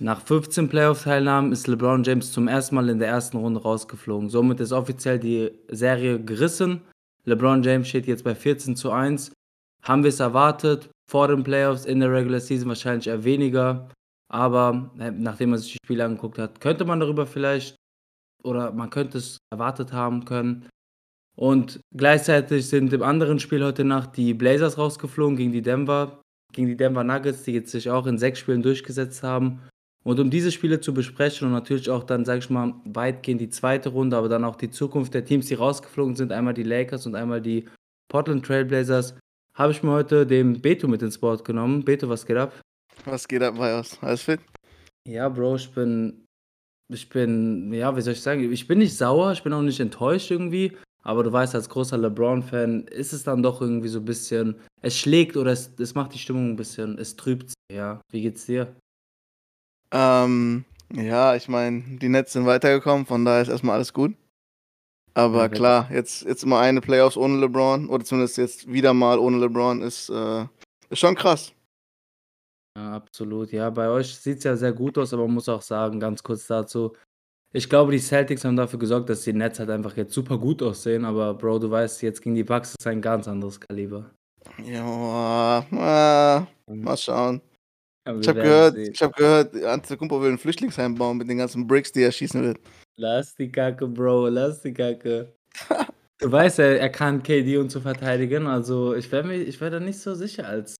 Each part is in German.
Nach 15 Playoff-Teilnahmen ist LeBron James zum ersten Mal in der ersten Runde rausgeflogen. Somit ist offiziell die Serie gerissen. LeBron James steht jetzt bei 14 zu 1. Haben wir es erwartet? Vor den Playoffs, in der Regular Season wahrscheinlich eher weniger. Aber äh, nachdem man sich die Spiele angeguckt hat, könnte man darüber vielleicht oder man könnte es erwartet haben können. Und gleichzeitig sind im anderen Spiel heute Nacht die Blazers rausgeflogen gegen die Denver, gegen die Denver Nuggets, die jetzt sich auch in sechs Spielen durchgesetzt haben. Und um diese Spiele zu besprechen und natürlich auch dann, sag ich mal, weitgehend die zweite Runde, aber dann auch die Zukunft der Teams, die rausgeflogen sind, einmal die Lakers und einmal die Portland Trailblazers, habe ich mir heute den Beto mit ins Board genommen. Beto, was geht ab? Was geht ab bei uns? Alles fit? Ja, Bro, ich bin, ich bin, ja, wie soll ich sagen, ich bin nicht sauer, ich bin auch nicht enttäuscht irgendwie, aber du weißt, als großer LeBron-Fan ist es dann doch irgendwie so ein bisschen, es schlägt oder es, es macht die Stimmung ein bisschen, es trübt sie, ja. Wie geht's dir? Ähm, ja, ich meine, die Nets sind weitergekommen, von daher ist erstmal alles gut. Aber Ja, klar, jetzt, jetzt mal eine Playoffs ohne LeBron, oder zumindest jetzt wieder mal ohne LeBron, ist, äh, ist schon krass. Ja, absolut. Ja, bei euch sieht es ja sehr gut aus, aber man muss auch sagen, ganz kurz dazu, ich glaube, die Celtics haben dafür gesorgt, dass die Nets halt einfach jetzt super gut aussehen, aber Bro, du weißt, jetzt gegen die Bucks ist ein ganz anderes Kaliber. Ja, äh, mal schauen. Aber Ich habe gehört, sehen. ich habe gehört, Antetokounmpo will ein Flüchtlingsheim bauen mit den ganzen Bricks, die er schießen will. Lass die Kacke, Bro, lass die Kacke. Du weißt, er, er kann KD und zu verteidigen, also ich wäre mir, ich wäre da nicht so sicher als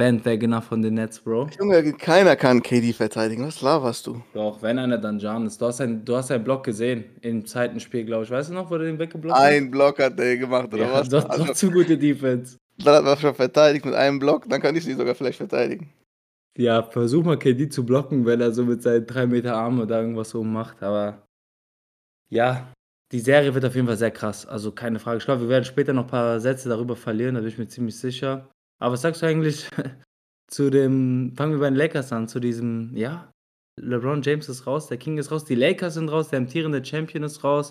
Bandwagoner von den Nets, Bro. Junge, keiner kann KD verteidigen. Was laberst du? Doch, wenn einer, dann Giannis. Du hast, ein, du hast einen Block gesehen im zweiten Spiel, glaube ich. Weißt du noch, wo du den weggeblockt hast? Ein Block hat der gemacht, oder Ja, was? doch, Also, doch zu gute Defense. dann hat man schon verteidigt mit einem Block, dann kann ich sie sogar vielleicht verteidigen. Ja, versuch mal KD zu blocken, wenn er so mit seinen 3 Meter Arme da irgendwas so macht. Aber ja, die Serie wird auf jeden Fall sehr krass. Also keine Frage. Ich glaube, wir werden später noch ein paar Sätze darüber verlieren, da bin ich mir ziemlich sicher. Aber was sagst du eigentlich zu dem, fangen wir bei den Lakers an, zu diesem, ja, LeBron James ist raus, der King ist raus, die Lakers sind raus, der amtierende Champion ist raus.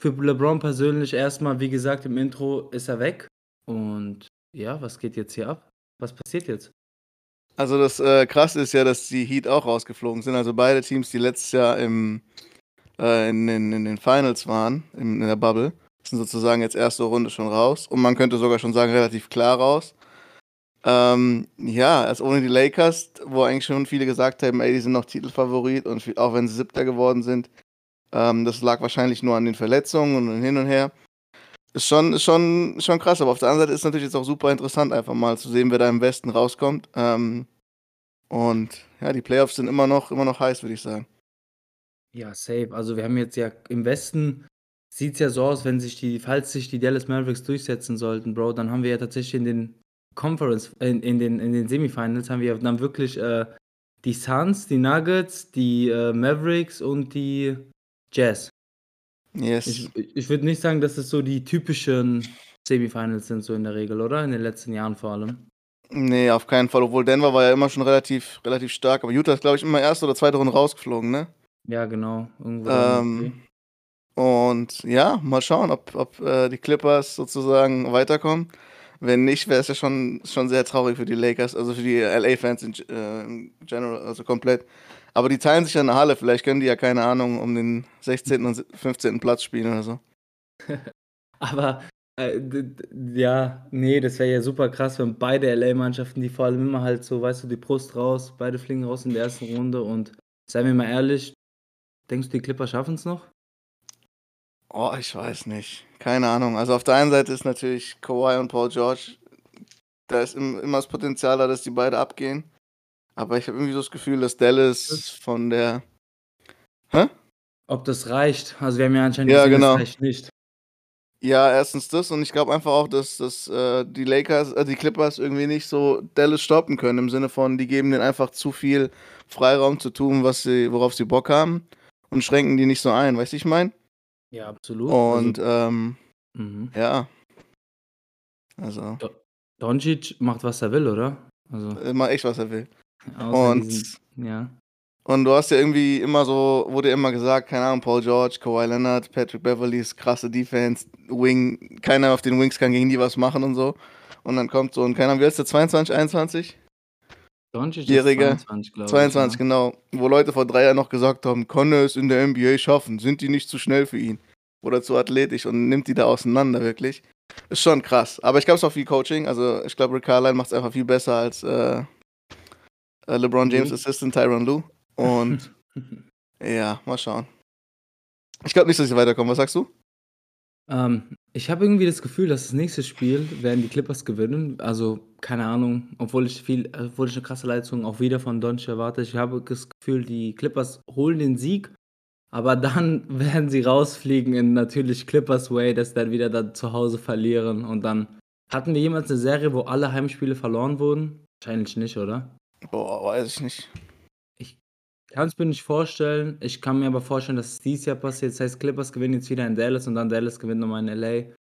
Für LeBron persönlich erstmal, wie gesagt, im Intro ist er weg. Und ja, was geht jetzt hier ab? Was passiert jetzt? Also das äh, krasse ist ja, dass die Heat auch rausgeflogen sind. Also beide Teams, die letztes Jahr im, äh, in, in, in den Finals waren, in, in der Bubble, sind sozusagen jetzt erste Runde schon raus. Und man könnte sogar schon sagen, relativ klar raus. Ähm, ja, also ohne die Lakers, wo eigentlich schon viele gesagt haben, ey, die sind noch Titelfavorit und viel- auch wenn sie Siebter geworden sind, ähm, das lag wahrscheinlich nur an den Verletzungen und hin und her. Ist schon, ist schon, schon krass, aber auf der anderen Seite ist natürlich jetzt auch super interessant, einfach mal zu sehen, wer da im Westen rauskommt. Ähm, und ja, die Playoffs sind immer noch, immer noch heiß, würde ich sagen. Ja, safe. Also wir haben jetzt ja im Westen sieht es ja so aus, wenn sich die, falls sich die Dallas Mavericks durchsetzen sollten, Bro, dann haben wir ja tatsächlich in den Conference, in, in den, in den Semifinals haben wir dann wirklich äh, die Suns, die Nuggets, die äh, Mavericks und die Jazz. Yes. Ich, ich würde nicht sagen, dass es so die typischen Semifinals sind, so in der Regel, oder? In den letzten Jahren vor allem. nee, auf keinen Fall. Obwohl Denver war ja immer schon relativ, relativ stark. Aber Utah ist, glaube ich, immer erste oder zweite Runde rausgeflogen, ne? Ja, genau. Irgendwo. Ähm, und ja, mal schauen, ob, ob äh, die Clippers sozusagen weiterkommen. Wenn nicht, wäre es ja schon, schon sehr traurig für die Lakers, also für die LA-Fans in, äh, in general, also komplett. Aber die teilen sich ja eine Halle, vielleicht können die ja, keine Ahnung, um den 16. und 15. Platz spielen oder so. Aber äh, ja, nee, das wäre ja super krass, wenn beide LA-Mannschaften, die vor allem immer halt so, weißt du, die Brust raus, beide fliegen raus in der ersten Runde und seien wir mal ehrlich, denkst du, die Clipper schaffen es noch? Oh, ich weiß nicht. Keine Ahnung. Also auf der einen Seite ist natürlich Kawhi und Paul George, da ist im, immer das Potenzial da, dass die beide abgehen. Aber ich habe irgendwie so das Gefühl, dass Dallas von der. Hä? Ob das reicht? Also wir haben ja anscheinend Ja, gesehen, genau. das reicht nicht. Ja, erstens das und ich glaube einfach auch, dass, dass äh, die Lakers, äh, die Clippers irgendwie nicht so Dallas stoppen können, im Sinne von, die geben denen einfach zu viel Freiraum zu tun, was sie, worauf sie Bock haben und schränken die nicht so ein, weißt du, ich meine? Ja, absolut. Und also, ähm, mhm. ja. Also, Doncic macht, was er will, oder? Also, immer echt, was er will. außer Und diesen, ja. Und du hast ja irgendwie immer so, wurde immer gesagt, keine Ahnung, Paul George, Kawhi Leonard, Patrick Beverlys, krasse Defense, Wing, keiner auf den Wings kann gegen die was machen und so. Und dann kommt so keine Ahnung, wie heißt der, 22, 21? Doncic Jähriger, 22, glaube ich. 22, ja. genau. Wo Leute vor drei Jahren noch gesagt haben, kann er es in der NBA schaffen? Sind die nicht zu schnell für ihn? Oder zu athletisch und nimmt die da auseinander, wirklich. Ist schon krass. Aber ich glaube, es ist auch viel Coaching. Also ich glaube, Rick Carlisle macht es einfach viel besser als äh, äh, LeBron James Lou? Assistant Tyron Lue. Und ja, mal schauen. Ich glaube nicht, dass sie weiterkommen. Was sagst du? Ähm, ich habe irgendwie das Gefühl, dass das nächste Spiel werden die Clippers gewinnen. Also, keine Ahnung, obwohl ich viel, obwohl ich eine krasse Leistung auch wieder von Doncic erwarte. Ich habe das Gefühl, die Clippers holen den Sieg, aber dann werden sie rausfliegen in natürlich Clippers Way, dass dann wieder da zu Hause verlieren. Und dann hatten wir jemals eine Serie, wo alle Heimspiele verloren wurden? Wahrscheinlich nicht, oder? Boah, weiß ich nicht. Kann es mir nicht vorstellen. Ich kann mir aber vorstellen, dass es dieses Jahr passiert. Das heißt, Clippers gewinnen jetzt wieder in Dallas und dann Dallas gewinnt nochmal in LA.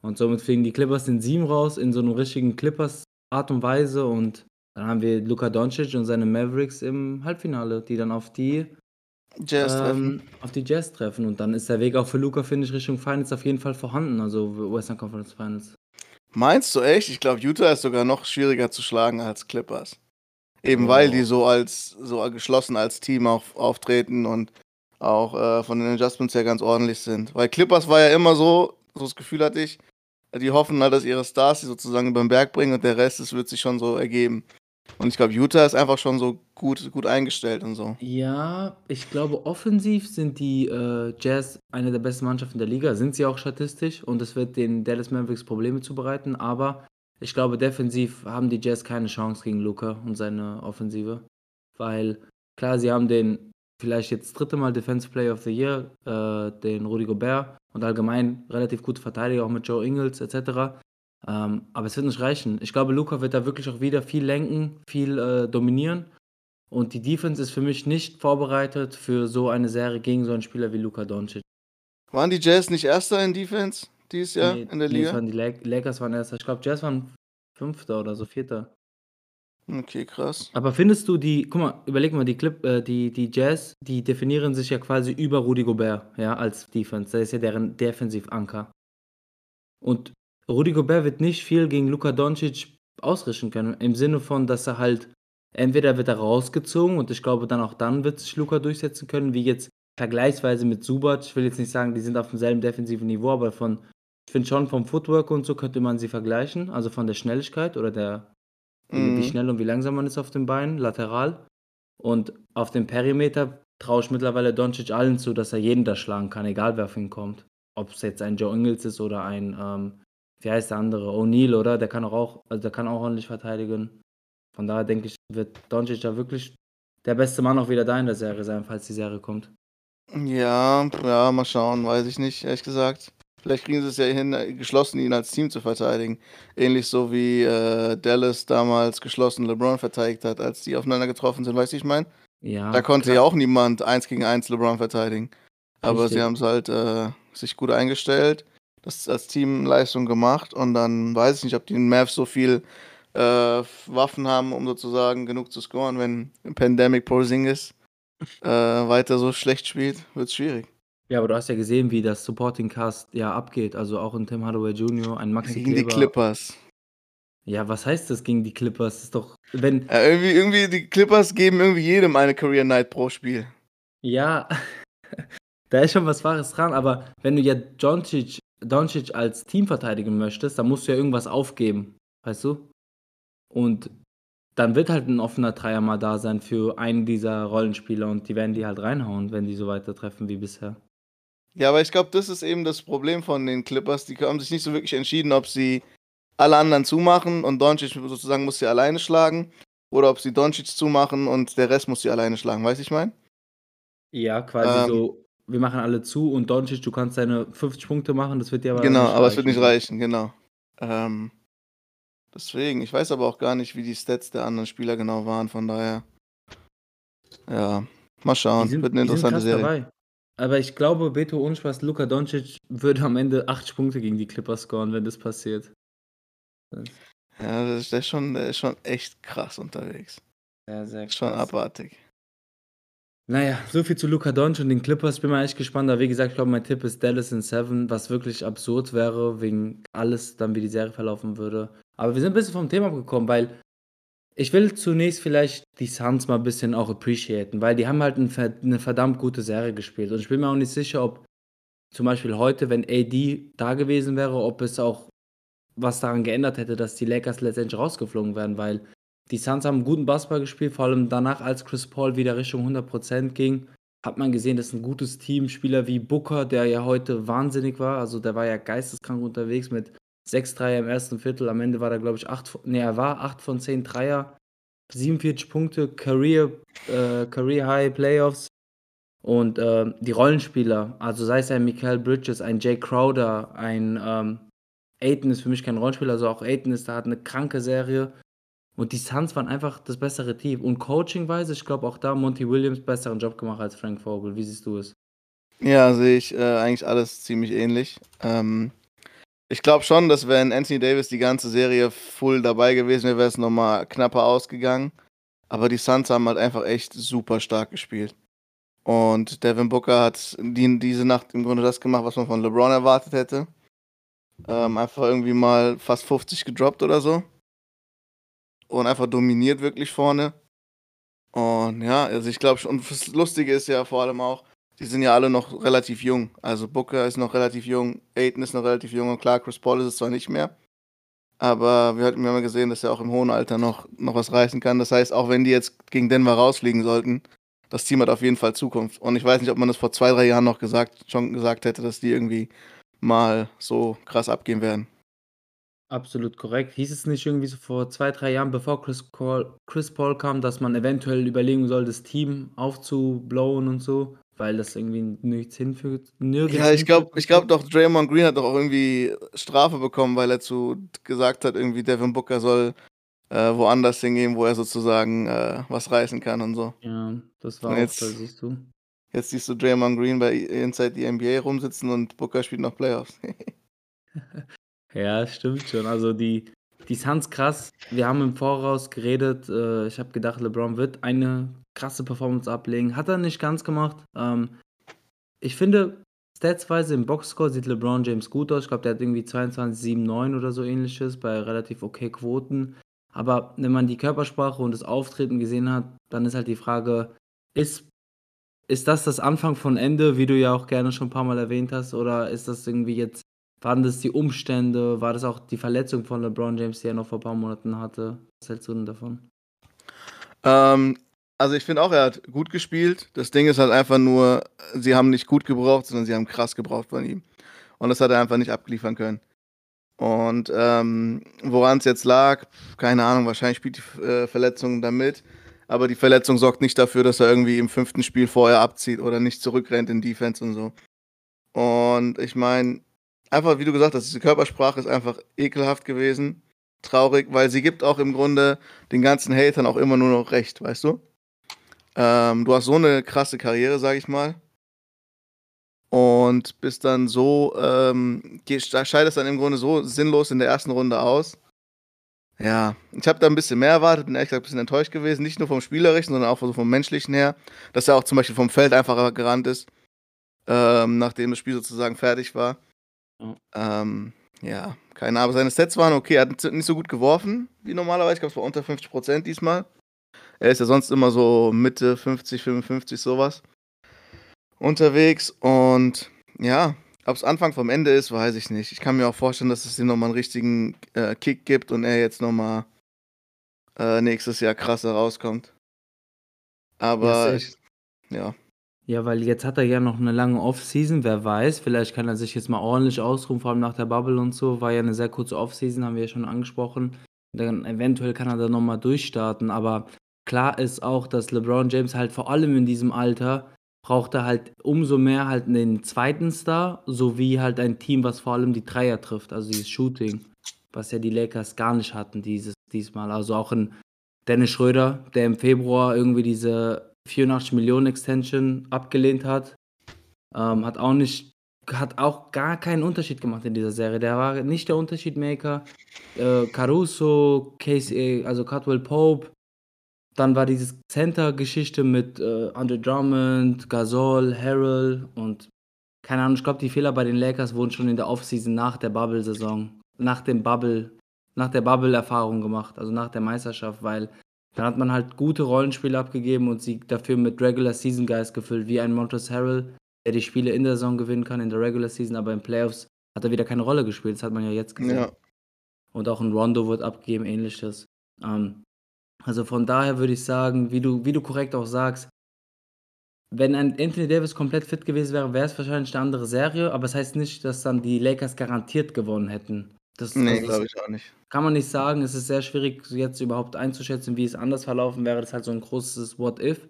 Und somit fliegen die Clippers in sieben raus, in so einer richtigen Clippers-Art und Weise. Und dann haben wir Luka Doncic und seine Mavericks im Halbfinale, die dann auf die, Jazz treffen. ähm, auf die Jazz treffen. Und dann ist der Weg auch für Luka, finde ich, Richtung Finals auf jeden Fall vorhanden. Also Western Conference Finals. Meinst du echt? Ich glaube, Utah ist sogar noch schwieriger zu schlagen als Clippers. Eben weil Oh. die so als so geschlossen als Team auch auftreten und auch äh, von den Adjustments her ganz ordentlich sind. Weil Clippers war ja immer so, so das Gefühl hatte ich, die hoffen halt, dass ihre Stars sie sozusagen über den Berg bringen und der Rest, das wird sich schon so ergeben. Und ich glaube, Utah ist einfach schon so gut, gut eingestellt und so. Ja, ich glaube, offensiv sind die äh, Jazz eine der besten Mannschaften der Liga, sind sie auch statistisch und es wird den Dallas Mavericks Probleme zubereiten, aber ich glaube, defensiv haben die Jazz keine Chance gegen Luca und seine Offensive, weil klar, sie haben den vielleicht jetzt dritte Mal Defensive Player of the Year, äh, den Rudy Gobert und allgemein relativ gute Verteidiger, auch mit Joe Ingles etc. Ähm, aber es wird nicht reichen. Ich glaube, Luca wird da wirklich auch wieder viel lenken, viel äh, dominieren. Und die Defense ist für mich nicht vorbereitet für so eine Serie gegen so einen Spieler wie Luka Doncic. Waren die Jazz nicht Erster in Defense dieses Jahr Nee, in der nee, Liga? waren die Lak- Lakers waren erster. Ich glaube, Jazz waren Fünfter oder so, Vierter. Okay, krass. Aber findest du die, guck mal, überleg mal, die Clip, äh, die, die Jazz, die definieren sich ja quasi über Rudy Gobert, ja, als Defense. Das ist ja deren Defensivanker. Und Rudy Gobert wird nicht viel gegen Luka Doncic ausrichten können. Im Sinne von, dass er halt, entweder wird er rausgezogen und ich glaube dann auch dann wird sich Luka durchsetzen können, wie jetzt vergleichsweise mit Subac. Ich will jetzt nicht sagen, die sind auf demselben defensiven Niveau, aber von, ich finde schon vom Footwork und so könnte man sie vergleichen. Also von der Schnelligkeit oder der, wie, wie Mhm. schnell und wie langsam man ist auf den Beinen, lateral. Und auf dem Perimeter traue ich mittlerweile Doncic allen zu, dass er jeden da schlagen kann, egal wer auf ihn kommt. Ob es jetzt ein Joe Ingles ist oder ein, ähm, wie heißt der andere, O'Neal, oder? Der kann auch, auch, also der kann auch ordentlich verteidigen. Von daher denke ich, wird Doncic da wirklich der beste Mann auch wieder da in der Serie sein, falls die Serie kommt. Ja, ja, mal schauen, weiß ich nicht, ehrlich gesagt. Vielleicht kriegen sie es ja hin, geschlossen ihn als Team zu verteidigen. Ähnlich so wie äh, Dallas damals geschlossen LeBron verteidigt hat, als die aufeinander getroffen sind, weißt du, ich meine? Ja, Da konnte klar. ja auch niemand eins gegen eins LeBron verteidigen. Aber Richtig. sie haben es halt äh, sich gut eingestellt, das als Teamleistung gemacht und dann weiß ich nicht, ob die Mavs so viel äh, Waffen haben, um sozusagen genug zu scoren, wenn Pandemic Porzingis äh, weiter so schlecht spielt, wird es schwierig. Ja, aber du hast ja gesehen, wie das Supporting Cast ja abgeht. Also auch ein Tim Hardaway Jr., ein Maxi Gegen die Kleber. Clippers. Ja, was heißt das gegen die Clippers? Das ist doch, wenn, Ja, irgendwie, irgendwie, die Clippers geben irgendwie jedem eine Career Night pro Spiel. Ja, da ist schon was Wahres dran, aber wenn du ja Doncic, Doncic als Team verteidigen möchtest, dann musst du ja irgendwas aufgeben, weißt du? Und dann wird halt ein offener Dreier mal da sein für einen dieser Rollenspieler und die werden die halt reinhauen, wenn die so weiter treffen wie bisher. Ja, aber ich glaube, das ist eben das Problem von den Clippers. Die haben sich nicht so wirklich entschieden, ob sie alle anderen zumachen und Doncic sozusagen muss sie alleine schlagen oder ob sie Doncic zumachen und der Rest muss sie alleine schlagen. Weißt du, ich meine? Ja, quasi Ähm. so, wir machen alle zu und Doncic, du kannst deine 50 Punkte machen, das wird dir aber Genau, aber es wird nicht reichen. reichen, genau. Ähm, deswegen, ich weiß aber auch gar nicht, wie die Stats der anderen Spieler genau waren, von daher. Ja, mal schauen. Sind, wird eine interessante Serie. dabei. Aber ich glaube, Beto ohne Spaß, Luka Doncic würde am Ende 80 Punkte gegen die Clippers scoren, wenn das passiert. Das Ja, das ist, der, ist schon, der ist schon echt krass unterwegs. sehr, sehr Ist schon krass. abartig. Naja, so viel zu Luka Doncic und den Clippers. Ich bin mal echt gespannt. Aber wie gesagt, ich glaube, mein Tipp ist Dallas in Seven, was wirklich absurd wäre, wegen alles dann, wie die Serie verlaufen würde. Aber wir sind ein bisschen vom Thema abgekommen, weil ich will zunächst vielleicht die Suns mal ein bisschen auch appreciaten, weil die haben halt ein, eine verdammt gute Serie gespielt. Und ich bin mir auch nicht sicher, ob zum Beispiel heute, wenn AD da gewesen wäre, ob es auch was daran geändert hätte, dass die Lakers letztendlich rausgeflogen wären, weil die Suns haben einen guten Basketball gespielt, vor allem danach, als Chris Paul wieder Richtung 100% ging, hat man gesehen, dass ein gutes Team, Spieler wie Booker, der ja heute wahnsinnig war, also der war ja geisteskrank unterwegs mit 6 Dreier im ersten Viertel, am Ende war er, glaube ich, 8, nee, er war 8 von 10 Dreier, 47 Punkte, Career, äh, Career High Playoffs und äh, die Rollenspieler, also sei es ein Michael Bridges, ein Jay Crowder, ein ähm, Aiton ist für mich kein Rollenspieler, also auch Aiton ist da hat eine kranke Serie und die Suns waren einfach das bessere Team. Und coachingweise, ich glaube auch da Monty Williams besseren Job gemacht als Frank Vogel. Wie siehst du es? Ja, sehe ich äh, eigentlich alles ziemlich ähnlich. Ähm, ich glaube schon, dass wenn Anthony Davis die ganze Serie full dabei gewesen wäre, wäre es nochmal knapper ausgegangen. Aber die Suns haben halt einfach echt super stark gespielt. Und Devin Booker hat die, diese Nacht im Grunde das gemacht, was man von LeBron erwartet hätte. Ähm, einfach irgendwie mal fast 50 gedroppt oder so und einfach dominiert wirklich vorne. Und ja, also ich glaube schon, das Lustige ist ja vor allem auch, die sind ja alle noch relativ jung. Also Booker ist noch relativ jung, Aiden ist noch relativ jung und klar, Chris Paul ist es zwar nicht mehr. Aber wir hatten ja mal gesehen, dass er auch im hohen Alter noch, noch was reißen kann. Das heißt, auch wenn die jetzt gegen Denver rausfliegen sollten, das Team hat auf jeden Fall Zukunft. Und ich weiß nicht, ob man das vor zwei, drei Jahren noch gesagt, schon gesagt hätte, dass die irgendwie mal so krass abgehen werden. Absolut korrekt. Hieß es nicht irgendwie so vor zwei, drei Jahren, bevor Chris, Paul, Chris Paul kam, dass man eventuell überlegen soll, das Team aufzublowen und so, weil das irgendwie nichts hinfügt? Nirgends ja, ich glaube ich glaub doch, Draymond Green hat doch auch irgendwie Strafe bekommen, weil er zu gesagt hat, irgendwie Devin Booker soll äh, woanders hingehen, wo er sozusagen äh, was reißen kann und so. Ja, das war und jetzt, auch da, siehst du. Jetzt siehst du Draymond Green bei Inside the NBA rumsitzen und Booker spielt noch Playoffs. Ja, stimmt schon. Also die, die Suns krass. Wir haben im Voraus geredet. Äh, ich habe gedacht, LeBron wird eine krasse Performance ablegen. Hat er nicht ganz gemacht. Ähm, ich finde, statsweise im Boxscore sieht LeBron James gut aus. Ich glaube, der hat irgendwie 22, 7, 9 oder so ähnliches bei relativ okay Quoten. Aber wenn man die Körpersprache und das Auftreten gesehen hat, dann ist halt die Frage, ist, ist das das Anfang von Ende, wie du ja auch gerne schon ein paar Mal erwähnt hast, oder ist das irgendwie jetzt waren das die Umstände? War das auch die Verletzung von LeBron James, die er noch vor ein paar Monaten hatte? Was hältst du denn davon? Ähm, also ich finde auch, er hat gut gespielt. Das Ding ist halt einfach nur, sie haben nicht gut gebraucht, sondern sie haben krass gebraucht von ihm. Und das hat er einfach nicht abliefern können. Und ähm, woran es jetzt lag, keine Ahnung, wahrscheinlich spielt die äh, Verletzung damit. Aber die Verletzung sorgt nicht dafür, dass er irgendwie im fünften Spiel vorher abzieht oder nicht zurückrennt in Defense und so. Und ich meine, einfach, wie du gesagt hast, diese Körpersprache ist einfach ekelhaft gewesen. Traurig, weil sie gibt auch im Grunde den ganzen Hatern auch immer nur noch recht, weißt du? Ähm, du hast so eine krasse Karriere, sag ich mal. Und bist dann so, ähm, scheidest dann im Grunde so sinnlos in der ersten Runde aus. Ja, ich habe da ein bisschen mehr erwartet, bin ehrlich gesagt ein bisschen enttäuscht gewesen. Nicht nur vom Spielerischen, sondern auch vom Menschlichen her. Dass er auch zum Beispiel vom Feld einfacher gerannt ist, ähm, nachdem das Spiel sozusagen fertig war. Ähm, ja, keine Ahnung. Seine Sets waren okay. Er hat nicht so gut geworfen wie normalerweise. Ich glaube, es war unter 50 Prozent diesmal. Er ist ja sonst immer so Mitte 50, 55, sowas unterwegs. Und ja, ob es Anfang vom Ende ist, weiß ich nicht. Ich kann mir auch vorstellen, dass es ihm nochmal einen richtigen äh, Kick gibt und er jetzt nochmal äh, nächstes Jahr krasser rauskommt. Aber ja, ja. Ja, weil jetzt hat er ja noch eine lange Offseason, wer weiß, vielleicht kann er sich jetzt mal ordentlich ausruhen, vor allem nach der Bubble und so. War ja eine sehr kurze Offseason, haben wir ja schon angesprochen. Dann eventuell kann er da nochmal durchstarten, aber klar ist auch, dass LeBron James halt vor allem in diesem Alter braucht er halt umso mehr halt den zweiten Star, sowie halt ein Team, was vor allem die Dreier trifft, also dieses Shooting, was ja die Lakers gar nicht hatten dieses diesmal. Also auch ein Dennis Schröder, der im Februar irgendwie diese 84 Millionen Extension abgelehnt hat. Ähm, hat auch nicht, hat auch gar keinen Unterschied gemacht in dieser Serie. Der war nicht der Unterschiedmaker. Äh, Caruso, Casey, also Cutwell Pope, dann war dieses Center-Geschichte mit äh, Andre Drummond, Gasol, Harrell und keine Ahnung, ich glaube, die Fehler bei den Lakers wurden schon in der Offseason nach der Bubble-Saison, nach dem Bubble, nach der Bubble-Erfahrung gemacht, also nach der Meisterschaft, weil dann hat man halt gute Rollenspiele abgegeben und sie dafür mit Regular Season Guys gefüllt, wie ein Montrezl Harrell, der die Spiele in der Saison gewinnen kann, in der Regular Season, aber in Playoffs hat er wieder keine Rolle gespielt. Das hat man ja jetzt gesehen. Ja. Und auch ein Rondo wird abgeben, ähnliches. Ähm, also von daher würde ich sagen, wie du, wie du korrekt auch sagst, wenn ein Anthony Davis komplett fit gewesen wäre, wäre es wahrscheinlich eine andere Serie, aber es das heißt nicht, dass dann die Lakers garantiert gewonnen hätten. Das, nee, also glaube ich auch nicht. Kann man nicht sagen. Es ist sehr schwierig, jetzt überhaupt einzuschätzen, wie es anders verlaufen wäre. Das ist halt so ein großes What-If.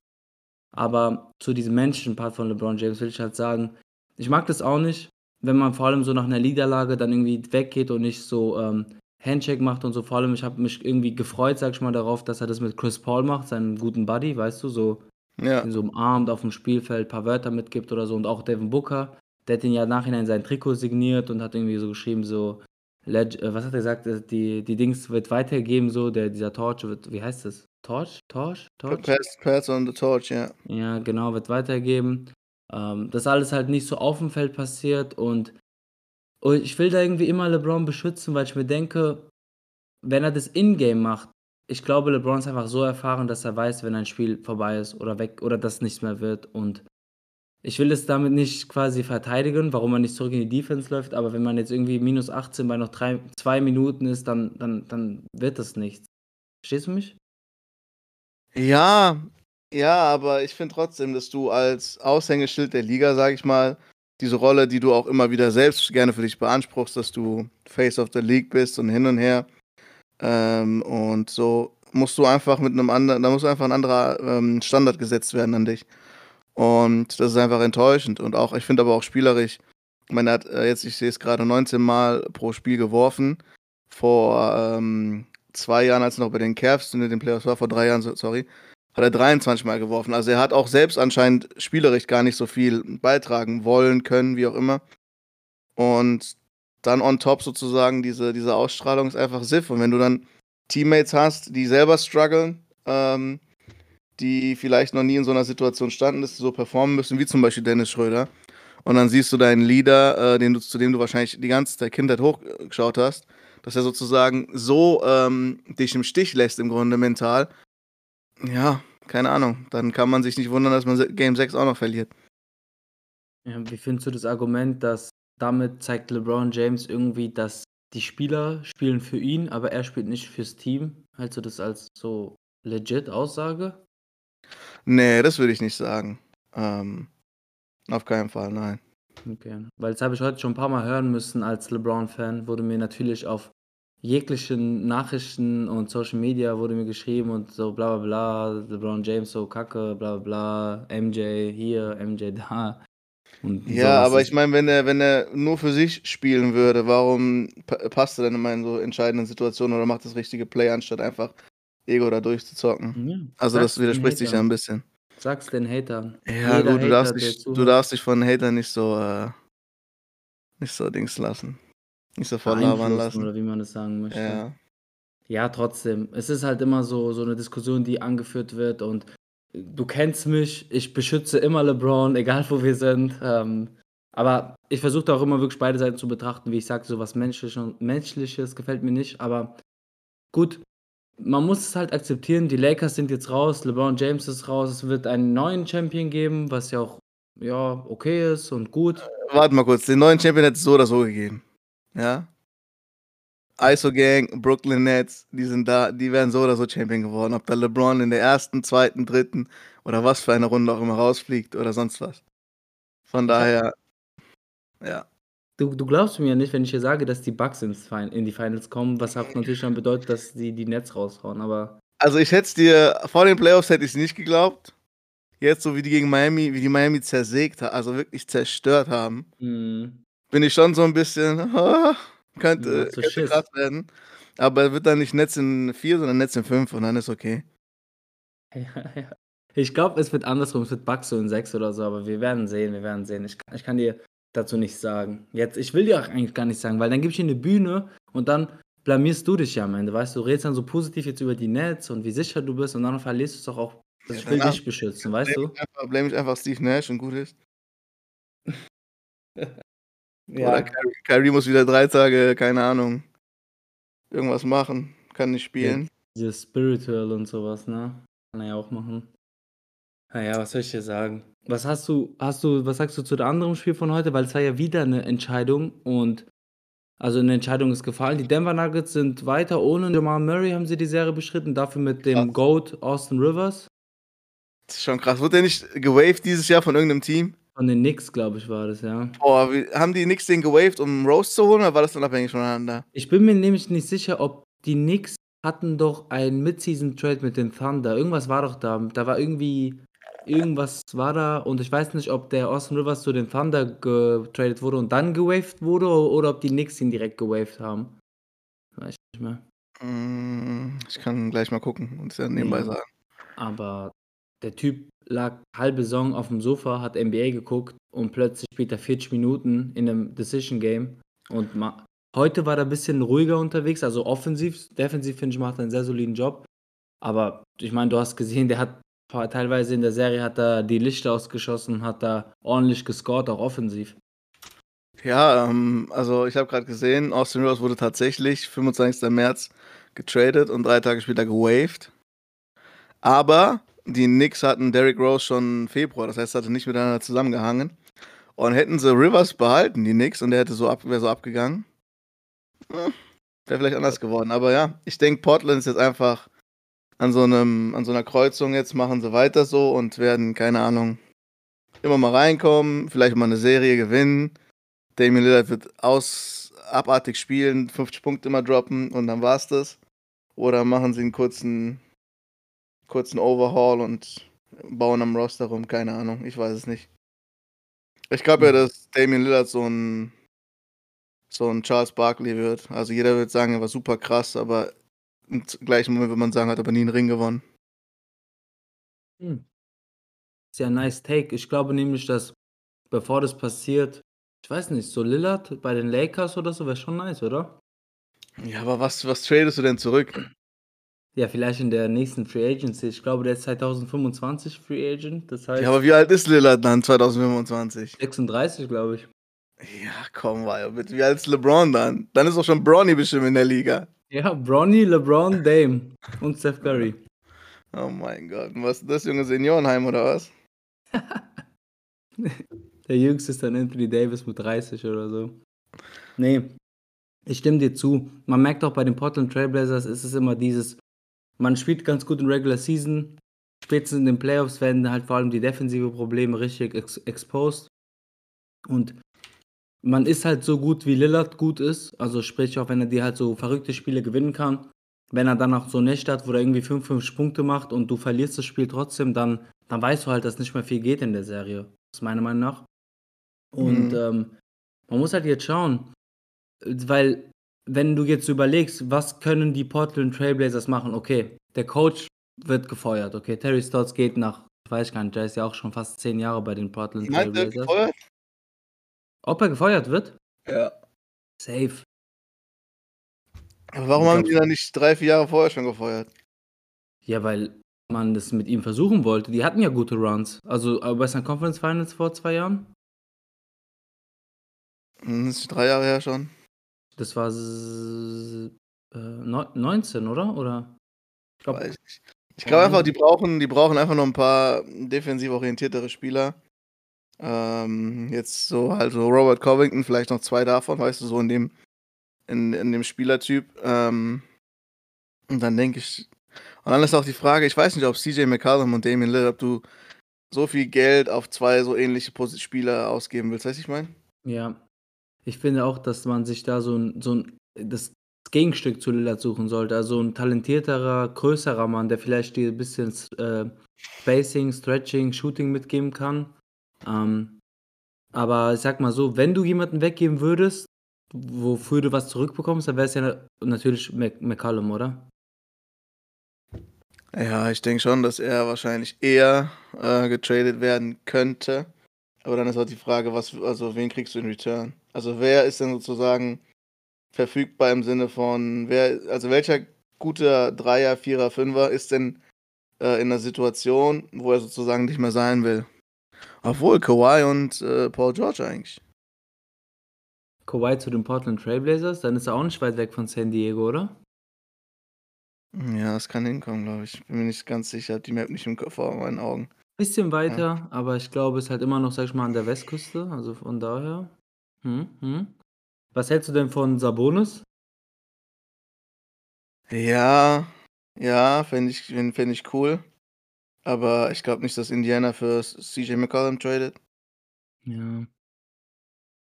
Aber zu diesem menschlichen Part von LeBron James will ich halt sagen, ich mag das auch nicht, wenn man vor allem so nach einer Niederlage dann irgendwie weggeht und nicht so ähm, Handshake macht und so. Vor allem, ich habe mich irgendwie gefreut, sag ich mal, darauf, dass er das mit Chris Paul macht, seinem guten Buddy, weißt du, so Ja. ihn so umarmt auf dem Spielfeld, paar Wörter mitgibt oder so. Und auch Devin Booker, der hat ihn ja nachhinein sein Trikot signiert und hat irgendwie so geschrieben, so, Leg äh, was hat er gesagt, äh, die, die Dings wird weitergegeben, so, der, dieser Torch wird, wie heißt das? Torch? Torch? Torch? Pass, pass on the torch, ja. Ja, genau, wird weitergeben. Ähm, das alles halt nicht so auf dem Feld passiert und, und ich will da irgendwie immer LeBron beschützen, weil ich mir denke, wenn er das in-game macht, ich glaube, LeBron ist einfach so erfahren, dass er weiß, wenn ein Spiel vorbei ist oder weg oder das nichts mehr wird. Und ich will es damit nicht quasi verteidigen, warum man nicht zurück in die Defense läuft, aber wenn man jetzt irgendwie minus 18 bei noch drei, zwei Minuten ist, dann, dann, dann wird das nichts. Verstehst du mich? Ja, ja, aber ich finde trotzdem, dass du als Aushängeschild der Liga, sag ich mal, diese Rolle, die du auch immer wieder selbst gerne für dich beanspruchst, dass du Face of the League bist und hin und her. Ähm, und so musst du einfach mit einem anderen, da muss einfach ein anderer ähm, Standard gesetzt werden an dich. Und das ist einfach enttäuschend. Und auch, ich finde aber auch spielerisch, ich meine, er hat äh, jetzt, ich sehe es gerade, 19 Mal pro Spiel geworfen. Vor ähm, zwei Jahren, als er noch bei den Cavs in den Playoffs war, vor drei Jahren, so- sorry, hat er 23 Mal geworfen. Also er hat auch selbst anscheinend spielerisch gar nicht so viel beitragen wollen, können, wie auch immer. Und dann on top sozusagen diese, diese Ausstrahlung ist einfach Siff. Und wenn du dann Teammates hast, die selber strugglen, ähm, die vielleicht noch nie in so einer Situation standen, dass sie so performen müssen, wie zum Beispiel Dennis Schröder. Und dann siehst du deinen Leader, äh, den du, zu dem du wahrscheinlich die ganze Kindheit hochgeschaut hast, dass er sozusagen so ähm, dich im Stich lässt im Grunde mental. Ja, keine Ahnung. Dann kann man sich nicht wundern, dass man Game 6 auch noch verliert. Ja, wie findest du das Argument, dass damit zeigt LeBron James irgendwie, dass die Spieler spielen für ihn, aber er spielt nicht fürs Team? Hältst du das als so legit Aussage? Nee, das würde ich nicht sagen. Ähm, auf keinen Fall, nein. Okay. Weil das habe ich heute schon ein paar Mal hören müssen als LeBron-Fan. Wurde mir natürlich auf jeglichen Nachrichten und Social Media wurde mir geschrieben und so bla bla bla, LeBron James so kacke, bla bla bla, MJ hier, MJ da. Und Ja, aber ich meine, wenn er, wenn er nur für sich spielen würde, warum pa- passt er dann immer in so entscheidenden Situationen oder macht das richtige Play, anstatt einfach Ego da durchzuzocken? Ja, Also sag's das widerspricht sich ja ein bisschen. Sag's den Hatern. Ja, Jeder gut, du darfst, Hater, dich, du darfst dich von Hatern nicht so, äh, nicht so Dings lassen. Nicht so voll labern lassen. Oder wie man es sagen möchte. Ja. Ja, trotzdem. Es ist halt immer so, so eine Diskussion, die angeführt wird und du kennst mich, ich beschütze immer LeBron, egal wo wir sind. Ähm, aber ich versuche auch immer wirklich beide Seiten zu betrachten, wie ich sage, so was Menschliches, Menschliches gefällt mir nicht. Aber gut, man muss es halt akzeptieren. Die Lakers sind jetzt raus, LeBron James ist raus. Es wird einen neuen Champion geben, was ja auch ja, okay ist und gut. Warte mal kurz, den neuen Champion hätte es so oder so gegeben. Ja? ISO Gang, Brooklyn Nets, die sind da, die wären so oder so Champion geworden. Ob da LeBron in der ersten, zweiten, dritten oder was für eine Runde auch immer rausfliegt oder sonst was. Von daher, ja. Du, du glaubst mir ja nicht, wenn ich dir sage, dass die Bucks ins Fin in die Finals kommen, was auch natürlich dann bedeutet, dass die die Nets raushauen. Aber Also ich hätte es dir, vor den Playoffs hätte ich es nicht geglaubt. Jetzt, so wie die gegen Miami, wie die Miami zersägt haben, also wirklich zerstört haben, mh, bin ich schon so ein bisschen, ah, könnte, Ja, könnte krass werden. Aber er wird dann nicht Netz in 4, sondern Netz in 5 und dann ist okay. ja, ja. Ich glaube, es wird andersrum, es wird Bucks so in 6 oder so, aber wir werden sehen, wir werden sehen. Ich, kann- ich kann dir dazu nichts sagen. Jetzt, ich will dir auch eigentlich gar nicht sagen, weil dann gebe ich dir eine Bühne und dann blamierst du dich ja am Ende, weißt du? Du redest dann so positiv jetzt über die Nets und wie sicher du bist und dann verlierst du es doch auch. Also Ja, ich will dich beschützen, weißt du? einfach, blame ich einfach Steve Nash und gut ist. Oder Ja, Kyrie, Kyrie muss wieder drei Tage, keine Ahnung, irgendwas machen, kann nicht ja, spielen. dieses Spiritual und sowas, ne? Kann er ja auch machen. Naja, was soll ich dir sagen? Was hast du, hast du, was sagst du zu dem anderen Spiel von heute? Weil es war ja wieder eine Entscheidung und also eine Entscheidung ist gefallen. Die Denver Nuggets sind weiter ohne Jamal Murray, haben sie die Serie beschritten, dafür mit dem Krass. GOAT Austin Rivers. Das ist schon krass. Wurde der nicht gewaved dieses Jahr von irgendeinem Team? Von den Knicks, glaube ich, war das, ja. Boah, wie, haben die nix den gewaved, um Rose zu holen, oder war das unabhängig voneinander? Ich bin mir nämlich nicht sicher, ob die Knicks hatten doch einen Mid-Season-Trade mit den Thunder. Irgendwas war doch da. Da war irgendwie, irgendwas war da und ich weiß nicht, ob der Austin Rivers zu den Thunder getradet wurde und dann gewaved wurde oder ob die Knicks ihn direkt gewaved haben. Weiß ich nicht mehr. Mm, Ich kann gleich mal gucken und es ja nebenbei sagen. Aber der Typ lag halbe Saison auf dem Sofa, hat NBA geguckt und plötzlich spielt er 40 Minuten in einem Decision Game. Und heute war er ein bisschen ruhiger unterwegs, also offensiv. Defensiv finde ich, macht er einen sehr soliden Job. Aber ich meine, du hast gesehen, der hat teilweise in der Serie hat er die Lichter ausgeschossen, hat da ordentlich gescored, auch offensiv. Ja, ähm, also ich habe gerade gesehen, Austin Rivers wurde tatsächlich 25. März getradet und drei Tage später gewaved. Aber die Knicks hatten Derrick Rose schon im Februar, das heißt, hatte nicht miteinander zusammengehangen. Und hätten sie Rivers behalten, die Knicks, und der hätte so ab, wäre so abgegangen, hm, wäre vielleicht anders geworden. Aber ja, ich denke, Portland ist jetzt einfach an so einem, an so einer Kreuzung jetzt, machen sie weiter so und werden, keine Ahnung, immer mal reinkommen, vielleicht mal eine Serie gewinnen. Damian Lillard wird aus abartig spielen, 50 Punkte immer droppen und dann war's das. Oder machen sie einen kurzen, kurzen Overhaul und bauen am Roster rum, keine Ahnung, ich weiß es nicht. Ich glaube ja, dass Damian Lillard so ein so ein Charles Barkley wird. Also jeder wird sagen, er war super krass, aber im gleichen Moment wird man sagen, hat aber nie einen Ring gewonnen. Hm. Ist ja ein nice Take. Ich glaube nämlich, dass bevor das passiert, ich weiß nicht, so Lillard bei den Lakers oder so wäre schon nice, oder? Ja, aber was, was tradest du denn zurück? Ja, vielleicht in der nächsten Free Agency. Ich glaube, der ist 2025 Free Agent. Das heißt Ja, aber wie alt ist Lillard dann 2025? 36, glaube ich. Ja, komm mal. Wie alt ist LeBron dann? Dann ist auch schon Bronny bestimmt in der Liga. Ja, Bronny, LeBron, Dame und Steph Curry. Oh mein Gott. Was ist das, junge Seniorenheim oder was? Der jüngste ist dann Anthony Davis mit 30 oder so. Nee, ich stimme dir zu. Man merkt auch bei den Portland Trailblazers ist es immer dieses, man spielt ganz gut in Regular Season, spätestens in den Playoffs werden halt vor allem die defensive Probleme richtig ex exposed. Und man ist halt so gut, wie Lillard gut ist. Also sprich auch, wenn er dir halt so verrückte Spiele gewinnen kann. Wenn er dann auch so Nächte hat, wo er irgendwie 5, 5 Punkte macht und du verlierst das Spiel trotzdem, dann, dann weißt du halt, dass nicht mehr viel geht in der Serie. Das ist meiner Meinung nach. Und Mhm. ähm, man muss halt jetzt schauen, weil wenn du jetzt überlegst, was können die Portland Trailblazers machen? Okay, der Coach wird gefeuert. Okay, Terry Stotts geht nach, ich weiß gar nicht, der ist ja auch schon fast zehn Jahre bei den Portland Meint er Trailblazers. Ob er gefeuert wird? Ja. Safe. Aber warum Ich haben glaub- die dann nicht drei, vier Jahre vorher schon gefeuert? Ja, weil man das mit ihm versuchen wollte. Die hatten ja gute Runs. Also äh, Western Conference Finals vor zwei Jahren. Hm, Das ist drei Jahre her schon. Das war äh, neun- 19, oder? Oder? Ich glaube, Weiß ich. Ich glaube einfach, die brauchen, die brauchen einfach noch ein paar defensiv orientiertere Spieler. Ähm, jetzt so halt so Robert Covington, vielleicht noch zwei davon, weißt du, so in dem, in, in dem Spielertyp. Ähm, und dann denke ich, und dann ist auch die Frage, ich weiß nicht, ob CJ McCollum und Damian Lillard, ob du so viel Geld auf zwei so ähnliche Spieler ausgeben willst, weißt du, ich meine? Ja. Ich finde auch, dass man sich da so ein, so ein das Gegenstück zu Lillard suchen sollte. Also ein talentierterer, größerer Mann, der vielleicht dir ein bisschen äh, Spacing, Stretching, Shooting mitgeben kann. Ähm, aber ich sag mal so, wenn du jemanden weggeben würdest, wofür du was zurückbekommst, dann wäre es ja na- natürlich Mc McCallum, oder? Ja, ich denke schon, dass er wahrscheinlich eher äh, getradet werden könnte. Aber dann ist auch die Frage, was, also wen kriegst du in Return? Also wer ist denn sozusagen verfügbar im Sinne von, wer, also welcher guter Dreier, Vierer, Fünfer ist denn äh, in einer Situation, wo er sozusagen nicht mehr sein will? Obwohl, Kawhi und äh, Paul George eigentlich. Kawhi zu den Portland Trailblazers, dann ist er auch nicht weit weg von San Diego, oder? Ja, das kann hinkommen, glaube ich. Bin mir nicht ganz sicher. Die Map nicht im Kopf vor meinen Augen. Bisschen weiter, aber ich glaube, es ist halt immer noch, sag ich mal, an der Westküste. Also von daher. Hm, hm. Was hältst du denn von Sabonis? Ja, ja, fände ich, fänd ich cool. Aber ich glaube nicht, dass Indiana für CJ McCollum tradet. Ja.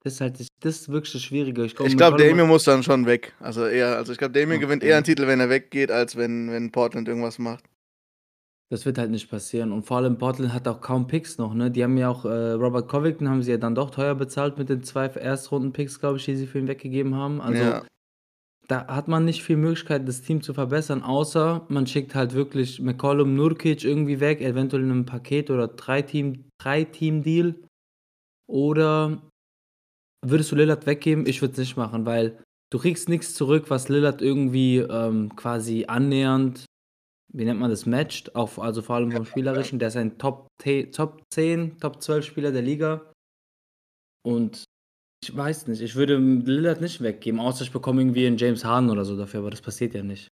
Das ist halt das, das ist wirklich das Schwierige. Ich glaube, McCollum- Damien muss dann schon weg. Also eher, also ich glaube, Damien gewinnt Okay. eher einen Titel, wenn er weggeht, als wenn, wenn Portland irgendwas macht. Das wird halt nicht passieren. Und vor allem Portland hat auch kaum Picks noch, ne? Die haben ja auch, äh, Robert Covington haben sie ja dann doch teuer bezahlt mit den zwei Erstrunden-Picks, glaube ich, die sie für ihn weggegeben haben. Also ja. Da hat man nicht viel Möglichkeit, das Team zu verbessern, außer man schickt halt wirklich McCollum, Nurkic irgendwie weg, eventuell in einem Paket oder Drei-Team, Drei-Team-Deal. Oder würdest du Lillard weggeben? Ich würde es nicht machen, weil du kriegst nichts zurück, was Lillard irgendwie ähm, quasi annähernd, wie nennt man das, matcht, auch, also vor allem vom Spielerischen. Der ist ein Top, Top 10, Top 12 Spieler der Liga. Und ich weiß nicht, ich würde Lillard nicht weggeben, außer ich bekomme irgendwie einen James Harden oder so dafür, aber das passiert ja nicht.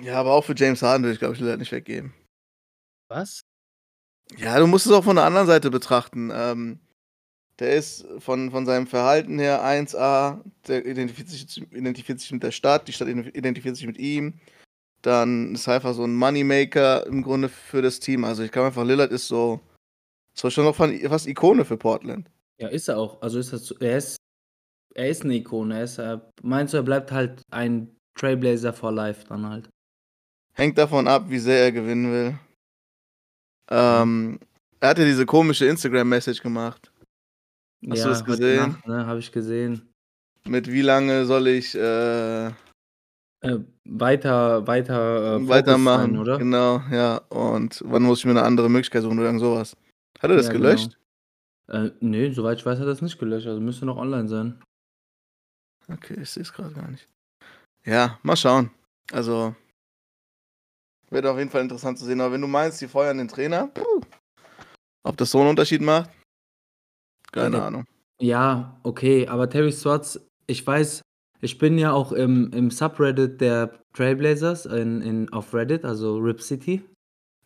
ja, aber auch für James Harden würde ich, glaube ich, Lillard nicht weggeben. Was? Ja, du musst es auch von der anderen Seite betrachten. Ähm, der ist von, von seinem Verhalten her 1A, der identifiziert sich, identifiziert sich mit der Stadt, die Stadt identifiziert sich mit ihm. Dann ist er einfach so ein Moneymaker im Grunde für das Team. Also ich glaube einfach, Lillard ist so, so schon noch fast Ikone für Portland. Ja, ist er auch. Also ist das, er ist, er ist eine Ikone. Er ist, er, meinst du, er bleibt halt ein Trailblazer for life dann halt. Hängt davon ab, wie sehr er gewinnen will. Ähm, er hat ja diese komische Instagram-Message gemacht. Hast du das gesehen? Nacht, ne, habe ich gesehen. Mit wie lange soll ich äh, Äh, weiter, weiter, äh, weitermachen? Sein, oder? Genau, ja. Und wann muss ich mir eine andere Möglichkeit suchen oder irgend sowas? Hat er das Ja, gelöscht? Äh, nee, soweit ich weiß, hat er das nicht gelöscht. Also müsste noch online sein. Okay, ich sehe es gerade gar nicht. Ja, mal schauen. Also, wird auf jeden Fall interessant zu sehen. Aber wenn du meinst, die feuern den Trainer, puh, ob das so einen Unterschied macht? Keine Ja, Ahnung. Ja, okay, aber Terry Stotts, ich weiß, ich bin ja auch im, im Subreddit der Trailblazers in, in, auf Reddit, also Rip City.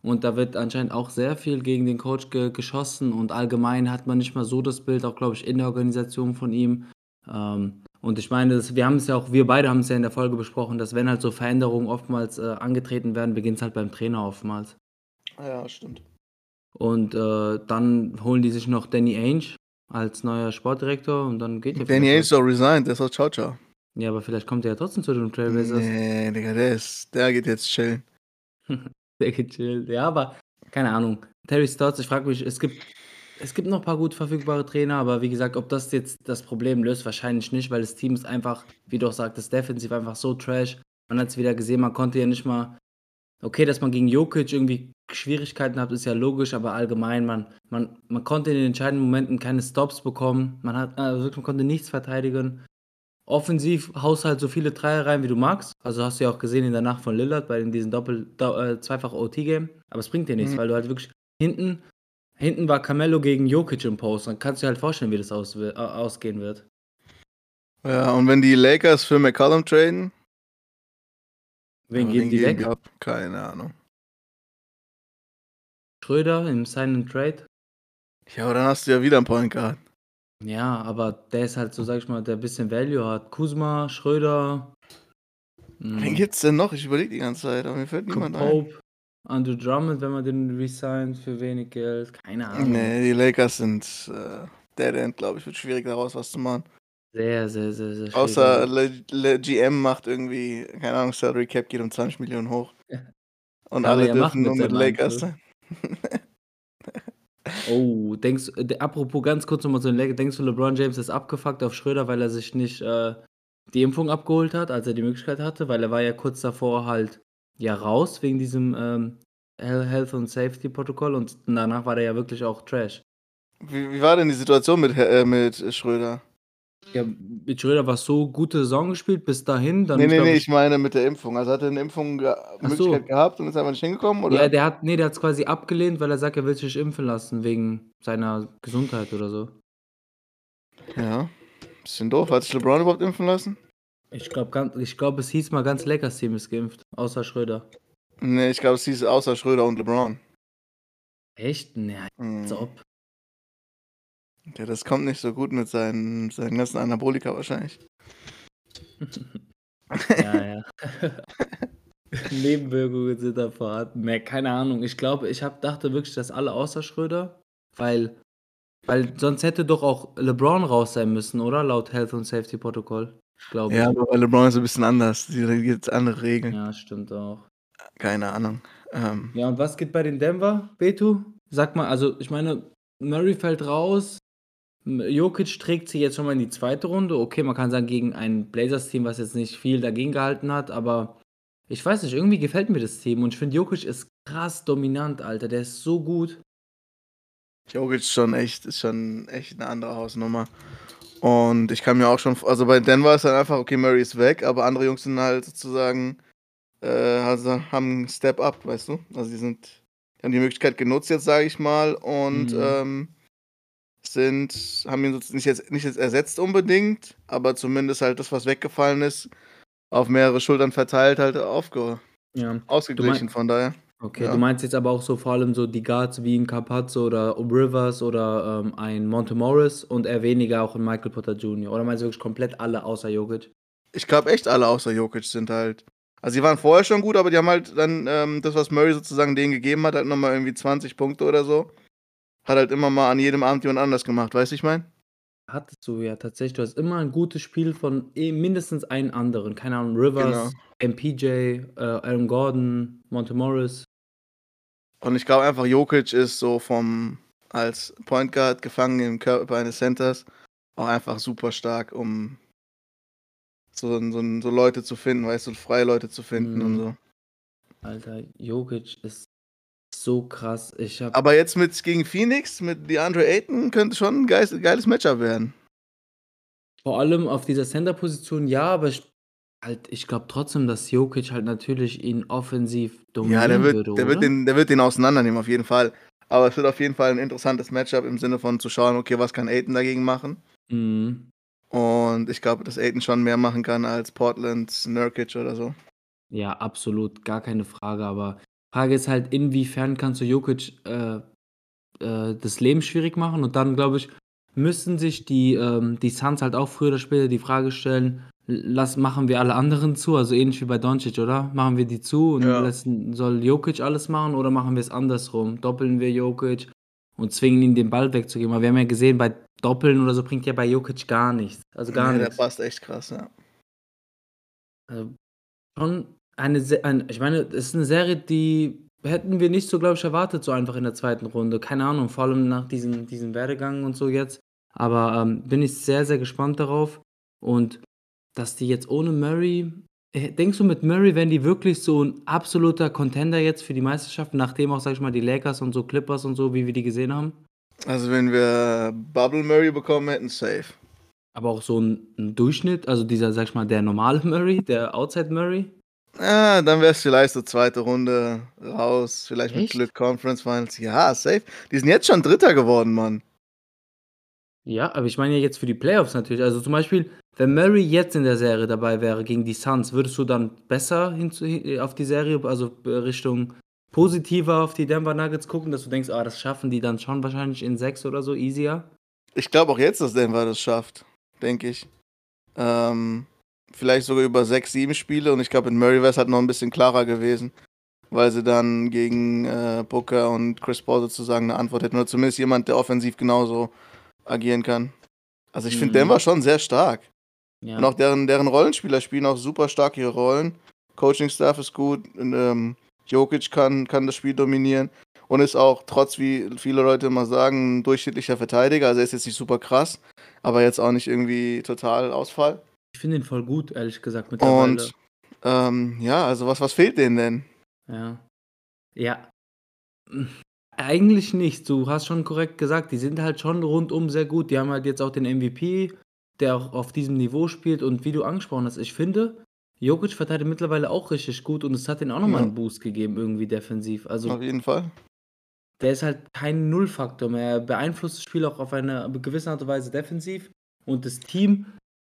Und da wird anscheinend auch sehr viel gegen den Coach ge geschossen und allgemein hat man nicht mal so das Bild, auch glaube ich in der Organisation von ihm. Ähm, und ich meine, das, wir haben es ja auch, wir beide haben es ja in der Folge besprochen, dass wenn halt so Veränderungen oftmals äh, angetreten werden, beginnt es halt beim Trainer oftmals. Ja, stimmt. Und äh, dann holen die sich noch Danny Ainge als neuer Sportdirektor und dann geht ja Danny Ainge doch resigned, der ist ciao, ciao. Ja, aber vielleicht kommt er ja trotzdem zu den Trailblazers. Nee, Digga, der ist, der geht jetzt chillen. Der gechillt. Ja, aber keine Ahnung. Terry Stotts, ich frage mich, es gibt, es gibt noch ein paar gut verfügbare Trainer, aber wie gesagt, ob das jetzt das Problem löst, wahrscheinlich nicht, weil das Team ist einfach, wie du auch sagtest, defensiv einfach so trash. Man hat es wieder gesehen, man konnte ja nicht mal. Okay, dass man gegen Jokic irgendwie Schwierigkeiten hat, ist ja logisch, aber allgemein, man, man, man konnte in den entscheidenden Momenten keine Stops bekommen. Man hat also man konnte nichts verteidigen. Offensiv haust halt so viele Dreier rein, wie du magst. Also hast du ja auch gesehen in der Nacht von Lillard bei diesem Doppel, do, äh, zweifach OT-Game. Aber es bringt dir nichts, Mhm. weil du halt wirklich hinten, hinten war Carmelo gegen Jokic im Post. Dann kannst du dir halt vorstellen, wie das aus, äh, ausgehen wird. Ja, und wenn die Lakers für McCollum traden, Wen geben die weg? ab? Keine Ahnung. Schröder im Sign and Trade. Ja, aber dann hast du ja wieder einen Point Guard. Ja, aber der ist halt so, sag ich mal, der ein bisschen Value hat. Kuzma, Schröder, Wen mh, gibt's denn noch? Ich überlege die ganze Zeit, aber mir fällt niemand ein. Pope, Andrew Drummond, wenn man den resigned für wenig Geld. Keine Ahnung. Nee, die Lakers sind äh, Dead End, glaube ich. Wird schwierig daraus was zu machen. Sehr, sehr, sehr, sehr schwierig. Außer Le, Le GM macht irgendwie, keine Ahnung, Salary Cap geht um 20 Millionen hoch. Und man alle dürfen nur mit Lakers sein. Oh, denkst äh, apropos ganz kurz nochmal so ein Leg, denkst du, LeBron James ist abgefuckt auf Schröder, weil er sich nicht äh, die Impfung abgeholt hat, als er die Möglichkeit hatte? Weil er war ja kurz davor halt ja raus wegen diesem ähm, Health and Safety Protokoll und danach war der ja wirklich auch Trash. Wie, wie war denn die Situation mit, äh, mit Schröder? Ja, mit Schröder war so gute Saison gespielt bis dahin, dann Nee, nee, glaub nee, ich meine mit der Impfung. Also hat er 'ne Impfung ge so. Möglichkeit gehabt und ist einfach nicht hingekommen, Ja, oder? der hat ne, der hat's quasi abgelehnt, weil er sagt, er will sich impfen lassen wegen seiner Gesundheit oder so. Ja, bisschen doof. Hat sich LeBron überhaupt impfen lassen? Ich glaube ich glaube, es hieß mal ganz Lakers Team ist geimpft, außer Schröder. Ne, ich glaube, es hieß außer Schröder und LeBron. Echt? Ne, als Mhm. ob. Ja, das kommt nicht so gut mit seinen seinen ganzen Anabolika wahrscheinlich. Ja, ja. Nebenwirkungen sind da vorhanden. Ne, keine Ahnung. Ich glaube, ich habe dachte wirklich, dass alle außer Schröder, weil weil sonst hätte doch auch LeBron raus sein müssen, oder? Laut Health und Safety Protokoll, glaube Ja, ich. aber LeBron ist ein bisschen anders. Die da gibt's andere Regeln. Ja, stimmt auch. Keine Ahnung. Ähm, Ja, und was geht bei den Denver, Betu? Sag mal, also ich meine, Murray fällt raus. Jokic trägt sie jetzt schon mal in die zweite Runde. Okay, man kann sagen, gegen ein Blazers-Team, was jetzt nicht viel dagegen gehalten hat, aber ich weiß nicht, irgendwie gefällt mir das Team und ich finde, Jokic ist krass dominant, Alter. Der ist so gut. Jokic ist schon echt ist schon echt 'ne andere Hausnummer. Und ich kann mir auch schon also bei Denver ist dann einfach, okay, Murray ist weg, aber andere Jungs sind halt sozusagen, äh, also haben 'n Step up, weißt du? Also, die sind haben die Möglichkeit genutzt jetzt, sage ich mal, und, Mhm. ähm, sind haben ihn nicht jetzt nicht jetzt ersetzt unbedingt, aber zumindest halt das, was weggefallen ist, auf mehrere Schultern verteilt halt aufge Ja. Ausgeglichen, von daher. okay, Ja. du meinst jetzt aber auch so vor allem so die Guards wie 'n Campazzo oder Rivers oder, ähm, ein Monte Morris und eher weniger auch 'n Michael Porter Jr. Oder meinst du wirklich komplett alle außer Jokic? Ich glaube echt alle außer Jokic sind halt also, die waren vorher schon gut, aber die haben halt dann, ähm, das, was Murray sozusagen denen gegeben hat, halt noch mal irgendwie 20 Punkte oder so hat halt immer mal an jedem Abend jemand anders gemacht, weißt du, ich meine? Hattest du ja tatsächlich. Du hast immer 'n gutes Spiel von eh mindestens einen anderen. Keine Ahnung, Genau. Rivers, MPJ, äh, Aaron Gordon, Monte Morris. Und ich glaube einfach, Jokic ist so vom als Point Guard gefangen im Körper eines Centers auch einfach super stark, um so so so Leute zu finden, weißt du, freie Leute zu finden und Mhm. so. Alter, Jokic ist so krass. Ich habe Aber jetzt mit gegen Phoenix, mit DeAndre Ayton könnte schon 'n geis geiles Matchup werden. Vor allem auf dieser Center-Position ja, aber ich halt ich glaube trotzdem, dass Jokic halt natürlich ihn offensiv Ja, der dominieren wird würde, der wird den der wird den auseinandernehmen, auf jeden Fall. Aber es wird auf jeden Fall 'n interessantes Matchup im Sinne von zu schauen, okay, was kann Ayton dagegen machen? Mhm. Und ich glaube, dass Ayton schon mehr machen kann als Portlands Nurkic oder so. Ja, absolut, gar keine Frage, aber Frage ist halt, inwiefern kannst du Jokic, äh, äh, das Leben schwierig machen? Und dann, glaube ich, müssen sich die, ähm die Suns halt auch früher oder später die Frage stellen: „L lass machen wir alle anderen zu?“ Also, ähnlich wie bei Doncic, oder? Machen wir die zu und Ja. lassen soll Jokic alles machen oder machen wir's andersrum? Doppeln wir Jokic und zwingen ihn, den Ball wegzugeben? Aber wir haben ja gesehen, bei Doppeln oder so bringt ja bei Jokic gar nichts. Also, gar Ne, der nix. passt echt krass, ja. Also, schon eine ein ich meine, es ist 'ne Serie, die hätten wir nicht so, glaube ich, erwartet, so einfach in der zweiten Runde. Keine Ahnung, vor allem nach diesem diesem Werdegang und so jetzt. Aber, ähm, bin ich sehr, sehr gespannt darauf. Und dass die jetzt ohne Murray äh, denkst du, mit Murray wären die wirklich so 'n absoluter Contender jetzt für die Meisterschaft, nachdem auch, sage ich mal, die Lakers und so Clippers und so, wie wir die gesehen haben? Also, wenn wir Bubble Murray bekommen hätten, safe. Aber auch so 'n 'n Durchschnitt, also dieser, sage ich mal, der normale Murray, der Outside Murray? Ja, dann wär's vielleicht so zweite Runde raus, vielleicht mit Echt? Glück Conference Finals. Ja, safe. Die sind jetzt schon Dritter geworden, Mann. Ja, aber ich meine ja jetzt für die Playoffs natürlich. Also, zum Beispiel, wenn Murray jetzt in der Serie dabei wäre gegen die Suns, würdest du dann besser auf die Serie, also, äh, Richtung positiver auf die Denver Nuggets gucken, dass du denkst: „Ah, das schaffen die dann schon wahrscheinlich in 6 oder so easier?“ Ich glaube auch jetzt, dass Denver das schafft, denke ich. Ähm, vielleicht sogar über 6, 7 Spiele und ich glaube, mit Murray wär's halt noch 'n bisschen klarer gewesen, weil sie dann gegen, äh, Booker und Chris Paul sozusagen 'ne Antwort hätten oder zumindest jemand, der offensiv genauso agieren kann. Also, ich finde Mhm. Denver schon sehr stark. Und Ja. auch deren deren Rollenspieler spielen auch super stark ihre Rollen. Coaching-Staff ist gut und, ähm, Jokic kann kann das Spiel dominieren und ist auch trotz wie viele Leute immer sagen, 'n durchschnittlicher Verteidiger. Also, er ist jetzt nicht super krass, aber jetzt auch nicht irgendwie total Ausfall. Ich finde ihn voll gut, ehrlich gesagt mittlerweile. Und, ähm, ja, also was was fehlt denen denn? Ja. Ja. Eigentlich nicht. Du hast schon korrekt gesagt, die sind halt schon rundum sehr gut. Die haben halt jetzt auch den MVP der auch auf diesem Niveau spielt und wie du angesprochen hast, ich finde, Jokic verteidigt mittlerweile auch richtig gut und es hat ihm auch nochmal Ja. einen Boost gegeben, irgendwie defensiv. Also Auf jeden Fall. der ist halt kein Nullfaktor mehr. Er beeinflusst das Spiel auch auf eine gewisse Art und Weise defensiv und das Team.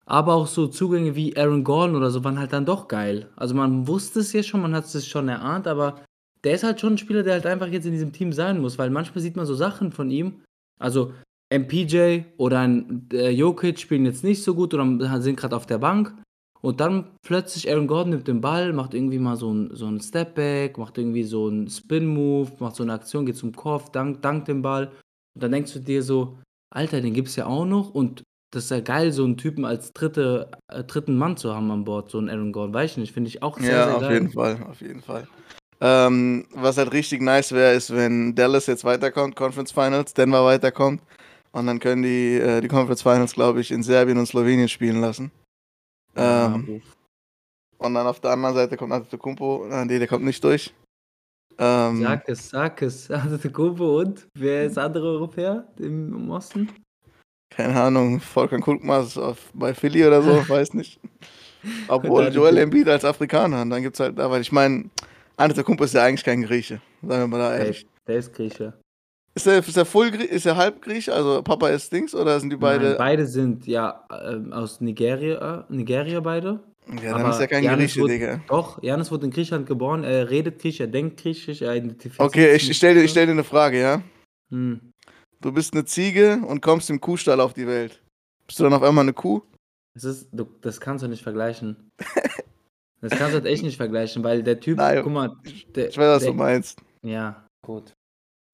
Aber auch so Zugänge wie Aaron Gordon oder so waren halt dann doch geil. Also man wusste es ja schon, man hat es schon erahnt, aber der ist halt schon ein Spieler, der halt einfach jetzt in diesem Team sein muss, weil manchmal sieht man so Sachen von ihm. Also MPJ oder ein äh, Jokic spielen jetzt nicht so gut oder sind gerade auf der Bank. Und dann plötzlich Aaron Gordon nimmt den Ball, macht irgendwie mal so ein, so ein Stepback, macht irgendwie so einen Spin-Move, macht so eine Aktion, geht zum Kopf, dankt, dankt den Ball. Und dann denkst du dir so, Alter, den gibt's ja auch noch. Und das ist ja geil, so einen Typen als dritte, äh, dritten Mann zu haben an Bord, so einen Aaron Gordon. Weiß ich nicht, finde ich auch sehr, Ja, sehr auf geil. jeden Fall, auf jeden Fall. Ähm, was halt richtig nice wäre, ist, wenn Dallas jetzt weiterkommt, Conference Finals, Denver weiterkommt. Und dann können die äh, die Conference Finals, glaube ich, in Serbien und Slowenien spielen lassen. Ähm, Ja, und dann auf der anderen Seite kommt Antetokounmpo. Äh, nee, der kommt nicht durch. Ähm, Sag es, sag es. Antetokounmpo und? Wer ist der andere Europäer im, im Osten? Keine Ahnung, Volkan Kulkmas auf, bei Philly oder so, weiß nicht. Obwohl Joel Embiid als Afrikaner. Und dann gibt's halt, da, weil ich meine, Antetokounmpo ist ja eigentlich kein Grieche. Sagen wir mal da ehrlich. der ist Grieche. Ist er, ist er voll Grie ist er halb Grieche? Also Papa ist Dings oder sind die beide? Nein, beide sind ja ähm, aus Nigeria, Nigeria beide. ja, dann aber ist er kein Giannis Grieche, wurde- Digga. Doch, Janis wurde in Griechenland geboren, er redet Griechisch, er denkt Griechisch, er identifiziert Okay, sich ich, ich mit stell dir, ich Griechisch. stell dir eine Frage, ja? Hm. Du bist eine Ziege und kommst im Kuhstall auf die Welt. Bist du dann auf einmal eine Kuh? Das, ist, du, das kannst du nicht vergleichen. Das kannst du halt echt nicht vergleichen, weil der Typ, Nein, guck mal, der, Ich weiß, was der, du meinst. Ja, gut.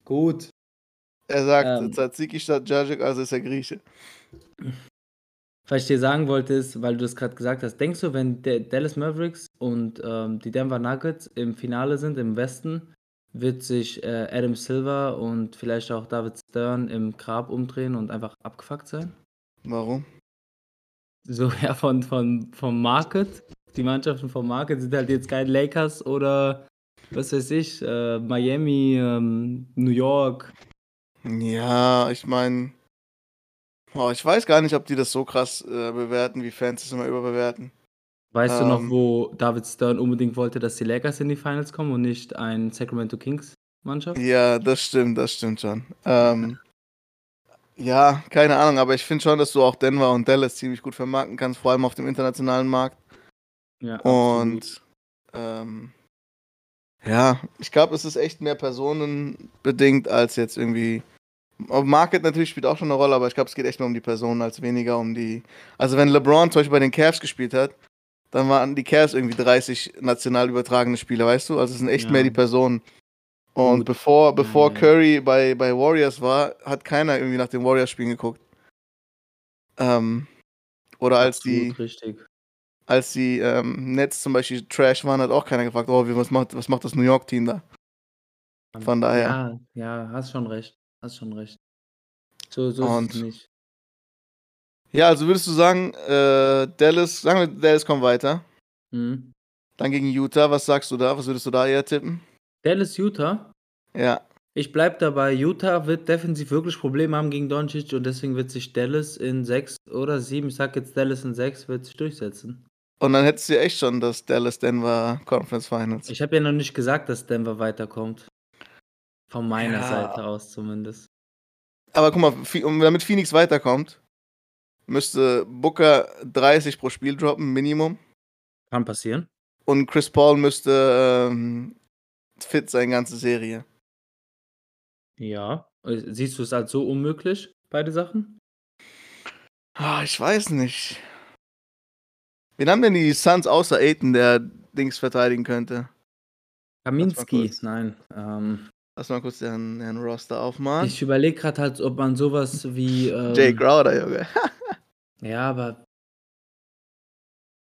Gut. Er sagt, Ähm. Tzatziki statt Jajik, also ist er Grieche. Was ich dir sagen wollte, ist, weil du das gerade gesagt hast, denkst du, wenn der Dallas Mavericks und ähm, die Denver Nuggets im Finale sind, im Westen, wird sich äh, Adam Silver und vielleicht auch David Stern im Grab umdrehen und einfach abgefuckt sein? Warum? So, ja, von, von, vom Market. Die Mannschaften vom Market sind halt jetzt kein Lakers oder was weiß ich, äh, Miami, ähm, New York. Ja, ich meine, oh, ich weiß gar nicht, ob die das so krass äh, bewerten, wie Fans es immer überbewerten. Weißt du noch, Ähm. wo David Stern unbedingt wollte, dass die Lakers in die Finals kommen und nicht ein Sacramento Kings Mannschaft? Ja, das stimmt, das stimmt schon. Ähm, ja, keine Ahnung, aber ich finde schon, dass du auch Denver und Dallas ziemlich gut vermarkten kannst, vor allem auf dem internationalen Markt. Ja, absolut. Und ähm, ja, ich glaube, es ist echt mehr personenbedingt als jetzt irgendwie. Market natürlich spielt auch schon eine Rolle, aber ich glaube, es geht echt mehr um die Personen als weniger um die. Also wenn LeBron zum Beispiel bei den Cavs gespielt hat, dann waren die Cavs irgendwie 30 national übertragene Spieler, weißt du? Also es sind echt Ja. mehr die Personen. Und Gut. bevor, bevor ja. Curry bei, bei Warriors war, hat keiner irgendwie nach den Warriors-Spielen geguckt. Ähm, oder als die, Absolut richtig. als die ähm, Nets zum Beispiel Trash waren, hat auch keiner gefragt, oh, wie, was, macht, was macht das New York-Team da? Von daher. Ja, ja, hast schon recht. Hast schon recht. So, so ist es nicht. Ja, also würdest du sagen, äh, Dallas, sagen wir, Dallas kommt weiter. Mhm. Dann gegen Utah, was sagst du da? Was würdest du da eher tippen? Dallas, Utah. Ja. Ich bleib dabei. Utah wird defensiv wirklich Probleme haben gegen Doncic und deswegen wird sich Dallas in sechs oder sieben, ich sag jetzt Dallas in sechs, wird sich durchsetzen. Und dann hättest du ja echt schon das Dallas-Denver Conference Finals. Ich habe ja noch nicht gesagt, dass Denver weiterkommt. Von meiner Ja. Seite aus zumindest. Aber guck mal, damit Phoenix weiterkommt, müsste Booker 30 pro Spiel droppen, Minimum. Kann passieren. Und Chris Paul müsste ähm, fit sein, ganze Serie. Ja. Siehst du es als so unmöglich, beide Sachen? Ah, ich weiß nicht. Wen haben denn die Suns außer Aiton, der Dings verteidigen könnte? Kaminski, nein. Ähm, Lass mal kurz den, den Roster aufmachen. ich überlege gerade halt, ob man sowas wie. Ähm, Jay Crowder, Junge. Ja, aber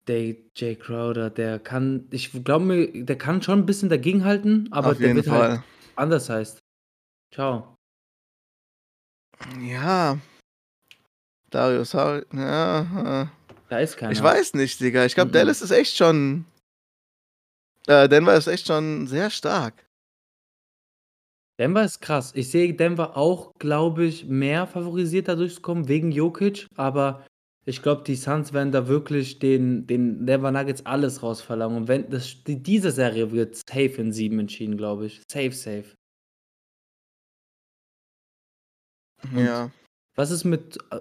der Jay Crowder, der kann, ich glaube mir, der kann schon ein bisschen dagegenhalten, aber Auf der jeden wird Fall. halt anders heißt. Ciao. Ja. Darius Har ja. äh. Da ist keiner. Ich weiß nicht, Digga. Ich glaube, Mhm. Dallas ist echt schon. Äh, Denver ist echt schon sehr stark. Denver ist krass. Ich sehe Denver auch, glaube ich, mehr favorisiert da durchzukommen wegen Jokic, aber Ich glaube, die Suns werden da wirklich den, den Denver Nuggets alles rausverlangen. Und wenn das, die, diese Serie wird safe in sieben entschieden, glaube ich. Safe, safe. Ja. Was ist mit, äh,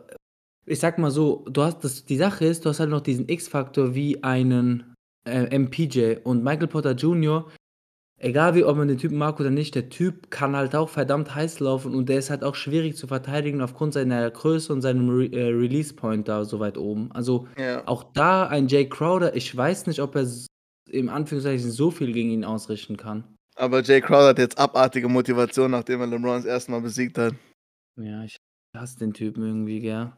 ich sag mal so, du hast das, die Sache ist, du hast halt noch diesen X-Faktor wie einen äh, MPJ und Michael Potter Jr. Egal wie, ob man den Typen mag oder nicht, der Typ kann halt auch verdammt heiß laufen und der ist halt auch schwierig zu verteidigen aufgrund seiner Größe und seinem Re äh, Release Point da so weit oben. Also Ja. auch da ein Jay Crowder, ich weiß nicht, ob er im Anführungszeichen so viel gegen ihn ausrichten kann. Aber Jay Crowder hat jetzt abartige Motivation, nachdem er LeBron das erste Mal besiegt hat. Ja, ich hasse den Typen irgendwie, gell.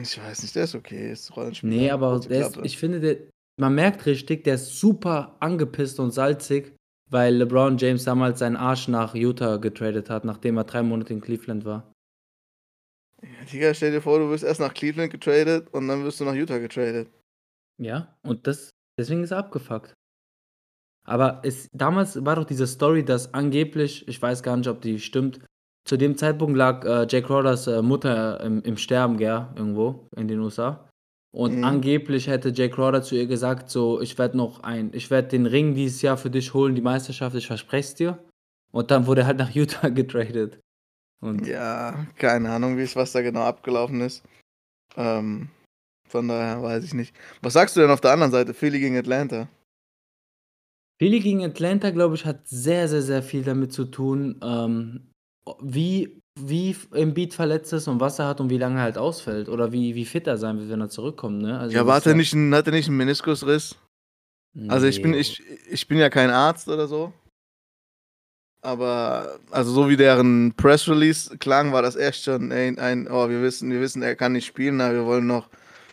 Ich weiß nicht, der ist okay, ist Rollenspieler. Nee, aber ist, ich finde, der, man merkt richtig, der ist super angepisst und salzig, weil LeBron James damals seinen Arsch nach Utah getradet hat, nachdem er drei Monate in Cleveland war. Ja, Digga, stell dir vor, du wirst erst nach Cleveland getradet und dann wirst du nach Utah getradet. Ja, und das, deswegen ist er abgefuckt. Aber es, damals war doch diese Story, dass angeblich, ich weiß gar nicht, ob die stimmt, zu dem Zeitpunkt lag äh, Jay Crowders äh, Mutter im, im Sterben, gell, irgendwo in den USA. Und Mhm. angeblich hätte Jay Crowder zu ihr gesagt, so, ich werde noch ein, ich werde den Ring dieses Jahr für dich holen, die Meisterschaft, ich verspreche es dir. Und dann wurde er halt nach Utah getradet. Und Ja, keine Ahnung, wie es, was da genau abgelaufen ist. Ähm, von daher weiß ich nicht. Was sagst du denn auf der anderen Seite? Philly gegen Atlanta. Philly gegen Atlanta, glaube ich, hat sehr, sehr, sehr viel damit zu tun, ähm, wie, wie Embiid verletzt ist und was er hat und wie lange er halt ausfällt. Oder wie, wie fit er sein wird, wenn er zurückkommt, ne? Also Ja, aber hat er nicht einen, hat er nicht einen Meniskusriss? Also ich bin, Nee. ich, ich bin ja kein Arzt oder so. Aber, also so wie deren Press Release klang, war das echt schon ein, ein oh, wir wissen, wir wissen, er kann nicht spielen, aber wir wollen noch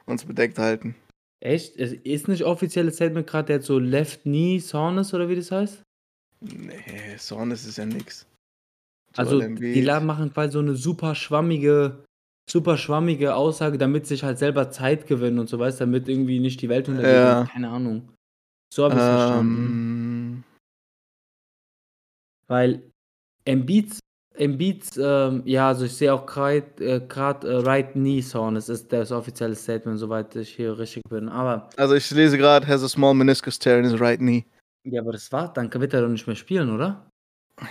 uns bedeckt halten. Echt? Es ist nicht offizielles Statement gerade, der hat so Left Knee Soreness oder wie das heißt? Nee, Soreness ist ja nix. Also die machen quasi so eine super schwammige, super schwammige Aussage, damit sich halt selber Zeit gewinnen und so weißt, damit irgendwie nicht die Welt untergeht. Ja. Keine Ahnung. So habe ich es verstanden. Ähm, Weil Embiid, Embiid, ähm, ja, also ich sehe auch gerade äh, grad, äh, Right Knee Soreness ist das offizielle Statement, soweit ich hier richtig bin. Aber, also ich lese gerade, has a small meniscus tear in his right knee. ja, aber das war, dann wird er doch nicht mehr spielen, oder?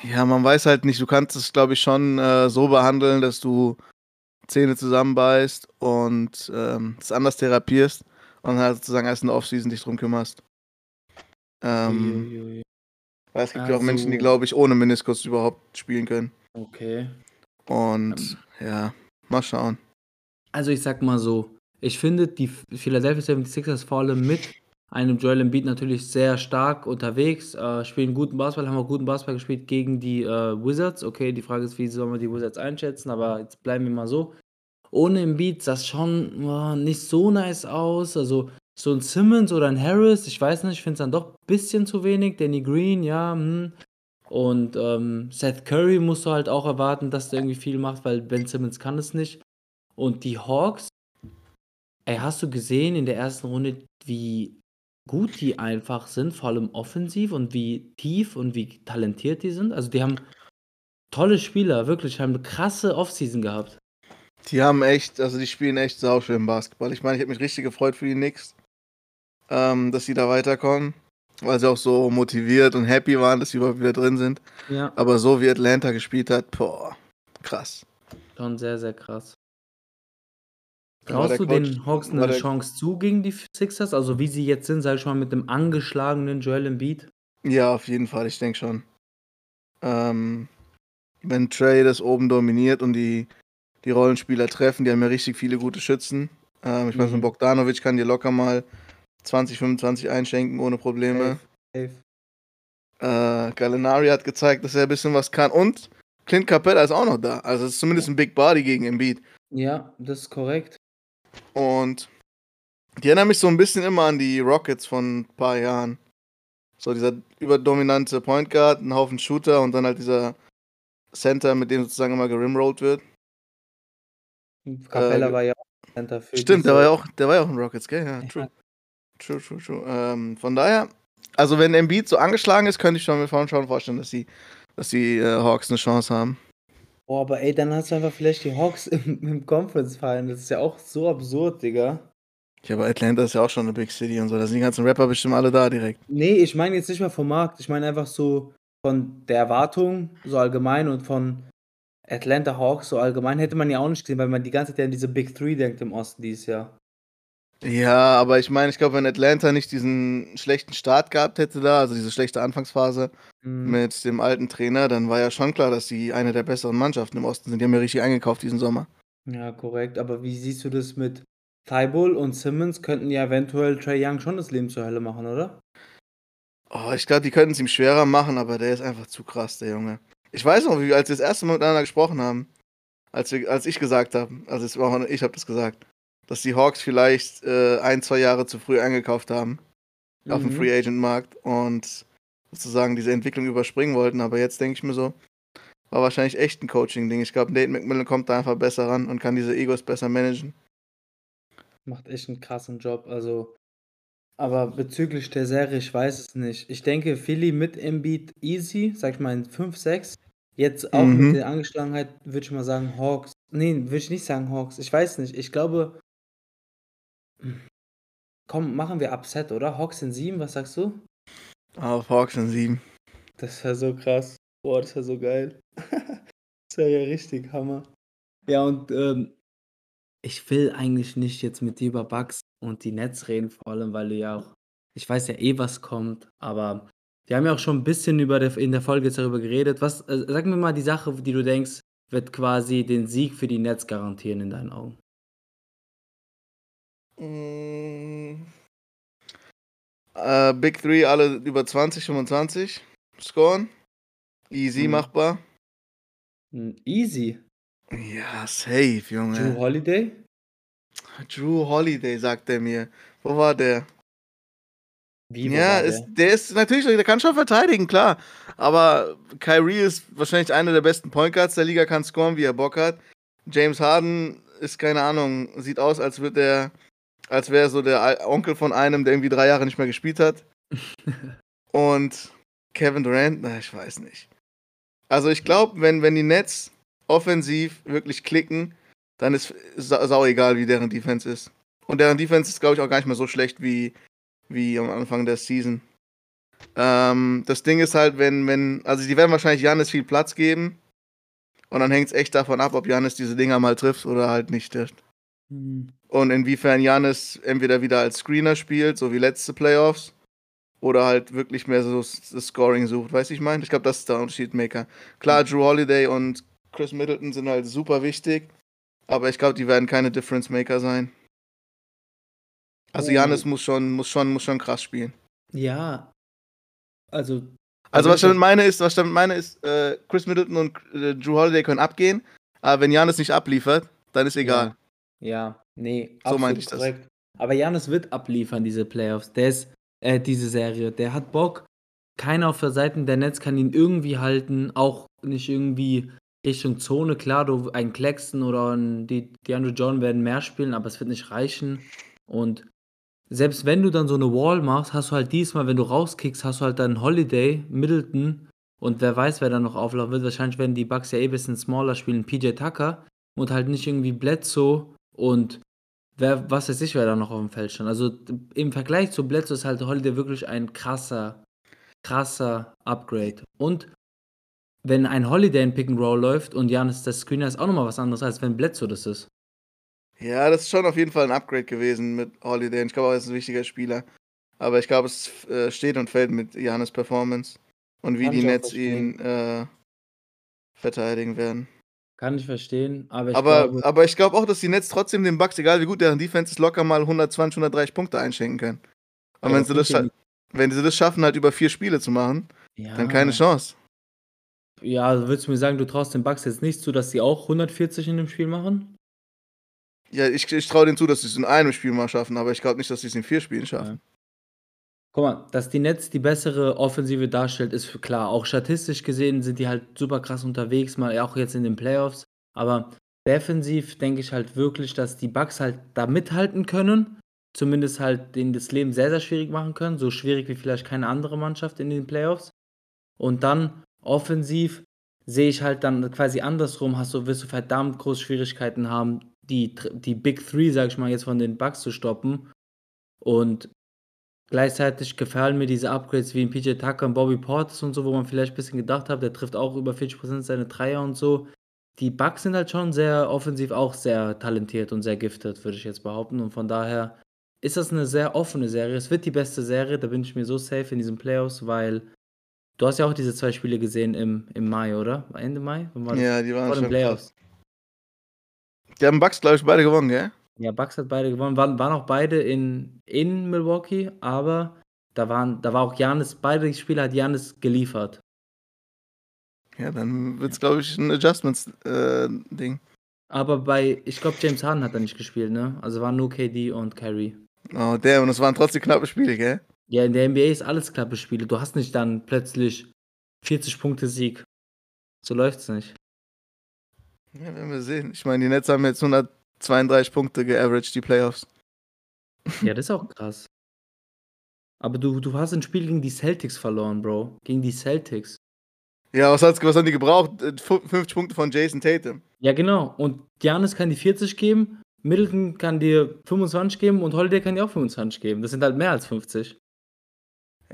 Ja, man weiß halt nicht, du kannst es, glaube ich, schon äh, so behandeln, dass du Zähne zusammenbeißt und ähm, das anders therapierst und halt sozusagen erst in der Offseason dich drum kümmerst. Ähm, weil es gibt ja auch Also- Menschen, die, glaube ich, ohne Meniskus überhaupt spielen können. Okay. Und ja, mal schauen. Also ich sag mal so, ich finde die Philadelphia 76ers vor allem mit einem Joel Embiid natürlich sehr stark unterwegs, äh, spielen guten Basketball, haben auch guten Basketball gespielt gegen die äh, Wizards. Okay, die Frage ist, wie soll man die Wizards einschätzen, aber jetzt bleiben wir mal so. Ohne Embiid sah es schon oh, nicht so nice aus, also so ein Simmons oder ein Harris, ich weiß nicht, ich finde es dann doch ein bisschen zu wenig. Danny Green, ja, hm. Und ähm, Seth Curry musst du halt auch erwarten, dass der irgendwie viel macht, weil Ben Simmons kann es nicht. Und die Hawks, ey, hast du gesehen in der ersten Runde, wie gut die einfach sind, vor allem offensiv und wie tief und wie talentiert die sind? Also die haben tolle Spieler, wirklich, haben eine krasse Offseason gehabt. Die haben echt, also die spielen echt sauschön Basketball. Ich meine, ich habe mich richtig gefreut für die Knicks, ähm, dass sie da weiterkommen, weil sie auch so motiviert und happy waren, dass sie überhaupt wieder drin sind. Ja. Aber so wie Atlanta gespielt hat, boah, krass. Schon sehr, sehr krass. Traust du den Hawks eine Chance zu gegen die Sixers? Also wie sie jetzt sind, sag ich mal, mit dem angeschlagenen Joel Embiid? Ja, auf jeden Fall, ich denke schon. Ähm, wenn Trey das oben dominiert und die, die Rollenspieler treffen, die haben ja richtig viele gute Schützen. Ähm, ich weiß, Mhm. ein Bogdanovic kann dir locker mal 20, 25 einschenken ohne Probleme. Safe. Äh, Gallinari hat gezeigt, dass er ein bisschen was kann. Und Clint Capella ist auch noch da. Also es ist zumindest ein Big Body gegen Embiid. Ja, das ist korrekt. Und die erinnern mich so ein bisschen immer an die Rockets von ein paar Jahren. So dieser überdominante Point Guard, ein Haufen Shooter und dann halt dieser Center, mit dem sozusagen immer gerimrolled wird. Capella Äh, war ja auch Center für Stimmt, der war ja auch, der war ja auch in Rockets, gell? Ja, Ja. true. True, true, true. Ähm, von daher, also wenn Embiid so angeschlagen ist, könnte ich schon mir schon vorstellen, dass die, dass die äh, Hawks eine Chance haben. Boah, aber ey, dann hast du einfach vielleicht die Hawks im, im Conference fallen. Das ist ja auch so absurd, Digga. Ja, aber Atlanta ist ja auch schon eine Big City und so. Da sind die ganzen Rapper bestimmt alle da direkt. Nee, ich meine jetzt nicht mal vom Markt. Ich meine einfach so von der Erwartung, so allgemein und von Atlanta Hawks, so allgemein hätte man ja auch nicht gesehen, weil man die ganze Zeit an diese Big Three denkt im Osten dieses Jahr. Ja, aber ich meine, ich glaube, wenn Atlanta nicht diesen schlechten Start gehabt hätte da, also diese schlechte Anfangsphase Mhm. mit dem alten Trainer, dann war ja schon klar, dass sie eine der besseren Mannschaften im Osten sind. Die haben ja richtig eingekauft diesen Sommer. Ja, korrekt. Aber wie siehst du das mit Thibault und Simmons? Könnten ja eventuell Trey Young schon das Leben zur Hölle machen, oder? Oh, ich glaube, die könnten es ihm schwerer machen, aber der ist einfach zu krass, der Junge. Ich weiß noch, wie, als wir das erste Mal miteinander gesprochen haben, als, wir, als ich gesagt habe, also es war, auch- ich habe das gesagt, dass die Hawks vielleicht äh, ein, zwei Jahre zu früh eingekauft haben auf dem Mhm. Free Agent Markt und sozusagen diese Entwicklung überspringen wollten. Aber jetzt denke ich mir so, war wahrscheinlich echt ein Coaching-Ding. Ich glaube, Nate McMillan kommt da einfach besser ran und kann diese Egos besser managen. Macht echt einen krassen Job. Also, aber bezüglich der Serie, ich weiß es nicht. Ich denke, Philly mit Embiid easy, sag ich mal in 5, 6. Jetzt auch Mhm. mit der Angeschlagenheit würde ich mal sagen Hawks. Nee, würde ich nicht sagen Hawks. Ich weiß nicht. Ich glaube, komm, machen wir Upset, oder? Hawks in 7, was sagst du? Auf Hawks in sieben. Das wäre so krass. Boah, das wäre so geil. das wäre ja richtig Hammer. Ja, und ähm, ich will eigentlich nicht jetzt mit dir über Bugs und die Nets reden, vor allem, weil du ja auch, ich weiß ja eh, was kommt, aber wir haben ja auch schon ein bisschen über der, in der Folge jetzt darüber geredet. Was, äh, sag mir mal die Sache, die du denkst, wird quasi den Sieg für die Nets garantieren in deinen Augen. Mm. Äh, Big Three alle über 20, 25 scoren. Easy Mhm. machbar. Hm, Easy. Ja, safe, Junge. Drew Holiday? Drew Holiday, sagt er mir. Wo war der? Wie ja, ist, der? ist natürlich, der kann schon verteidigen, klar. Aber Kyrie ist wahrscheinlich einer der besten Point Guards der Liga, kann scoren, wie er Bock hat. James Harden ist, keine Ahnung, sieht aus, als wird der, als wäre so der Onkel von einem, der irgendwie drei Jahre nicht mehr gespielt hat. Und Kevin Durant, na, ich weiß nicht. Also ich glaube, wenn, wenn die Nets offensiv wirklich klicken, dann ist sa sau egal, wie deren Defense ist. Und deren Defense ist, glaube ich, auch gar nicht mehr so schlecht wie, wie am Anfang der Season. Ähm, das Ding ist halt, wenn, wenn, also die werden wahrscheinlich Janis viel Platz geben. Und dann hängt es echt davon ab, ob Janis diese Dinger mal trifft oder halt nicht trifft. Hm. Und inwiefern Janis entweder wieder als Screener spielt, so wie letzte Playoffs, oder halt wirklich mehr so das Scoring sucht. Weißt du, ich meine? Ich glaube, das ist der Unterschiedmaker. Klar, Drew Holiday und Chris Middleton sind halt super wichtig, aber ich glaube, die werden keine Difference Maker sein. Also Oh. Janis muss schon, muss schon, muss schon krass spielen. Ja. Also. Also was ich damit meine ist, was damit meine ist, äh, Chris Middleton und äh, Drew Holiday können abgehen, aber wenn Janis nicht abliefert, dann ist egal. Ja, ja nee, So absolut meinte ich das. korrekt. Aber Janis wird abliefern, diese Playoffs. Der ist, äh, diese Serie. Der hat Bock. Keiner auf der Seite der Netz kann ihn irgendwie halten. Auch nicht irgendwie Richtung Zone. Klar, du, ein Claxton oder ein die, DeAndre John werden mehr spielen, aber es wird nicht reichen. Und selbst wenn du dann so eine Wall machst, hast du halt diesmal, wenn du rauskickst, hast du halt dann Holiday, Middleton und wer weiß, wer dann noch auflaufen wird. Wahrscheinlich werden die Bucks ja eh ein bisschen smaller spielen, PJ Tucker und halt nicht irgendwie Bledsoe und wer, was weiß ich, wer da noch auf dem Feld stand. Also im Vergleich zu Bledsoe ist halt Holiday wirklich ein krasser, krasser Upgrade. Und wenn ein Holiday in Pick and Roll läuft und Janis das Screener ist auch nochmal was anderes, als wenn Bledsoe das ist. Ja, das ist schon auf jeden Fall ein Upgrade gewesen mit Holiday. Ich glaube, er ist ein wichtiger Spieler. Aber ich glaube, es äh, steht und fällt mit Janis Performance und wie Kann die Nets ihn äh, verteidigen werden. Kann ich verstehen, aber ich aber, glaube, aber ich glaube auch, dass die Nets trotzdem den Bucks, egal wie gut deren Defense ist, locker mal 120, 130 Punkte einschenken können. Und wenn, sie das scha- wenn sie das schaffen, halt über vier Spiele zu machen, ja, dann keine Chance. Ja, also würdest du mir sagen, du traust den Bucks jetzt nicht zu, dass sie auch 140 in dem Spiel machen? Ja, ich, ich traue denen zu, dass sie es in einem Spiel mal schaffen, aber ich glaube nicht, dass sie es in vier Spielen schaffen. Guck mal, dass die Nets die bessere Offensive darstellt, ist klar. Auch statistisch gesehen sind die halt super krass unterwegs, mal auch jetzt in den Playoffs. Aber defensiv denke ich halt wirklich, dass die Bucks halt da mithalten können. Zumindest halt denen das Leben sehr, sehr schwierig machen können. So schwierig wie vielleicht keine andere Mannschaft in den Playoffs. Und dann offensiv sehe ich halt dann quasi andersrum, hast du, wirst du verdammt große Schwierigkeiten haben, die, die Big Three, sag ich mal, jetzt von den Bucks zu stoppen. Und gleichzeitig gefallen mir diese Upgrades wie ein PJ Tucker und Bobby Portis und so, wo man vielleicht ein bisschen gedacht hat, der trifft auch über 40% seine Dreier und so. Die Bucks sind halt schon sehr offensiv auch sehr talentiert und sehr gifted, würde ich jetzt behaupten. Und von daher ist das eine sehr offene Serie. Es wird die beste Serie, da bin ich mir so safe in diesen Playoffs, weil du hast ja auch diese zwei Spiele gesehen im, im Mai, oder? Ende Mai? Ja, die waren Vor den schon Playoffs. Die haben Bucks, glaube ich, beide gewonnen, gell? Ja, Bucks hat beide gewonnen, waren, waren auch beide in, in Milwaukee, aber da, waren, da war auch Janis, beide Spiele hat Janis geliefert. Ja, dann wird es, glaube ich, ein Adjustments-Ding. Aber bei, ich glaube, James Harden hat da nicht gespielt, ne? Also waren nur KD und Kyrie. oh, der, und das waren trotzdem knappe Spiele, gell? Ja, in der NBA ist alles knappe Spiele. Du hast nicht dann plötzlich 40 Punkte Sieg. So läuft's nicht. Ja, werden wir sehen. Ich meine, die Nets haben jetzt 132 Punkte geaveraged, die Playoffs. Ja, das ist auch krass. Aber du, du hast ein Spiel gegen die Celtics verloren, Bro. Gegen die Celtics. Ja, was, hat's, was haben die gebraucht? Äh, fu- 50 Punkte von Jason Tatum. Ja, genau. Und Giannis kann die 40 geben, Middleton kann dir 25 geben und Holiday kann dir auch 25 geben. Das sind halt mehr als 50.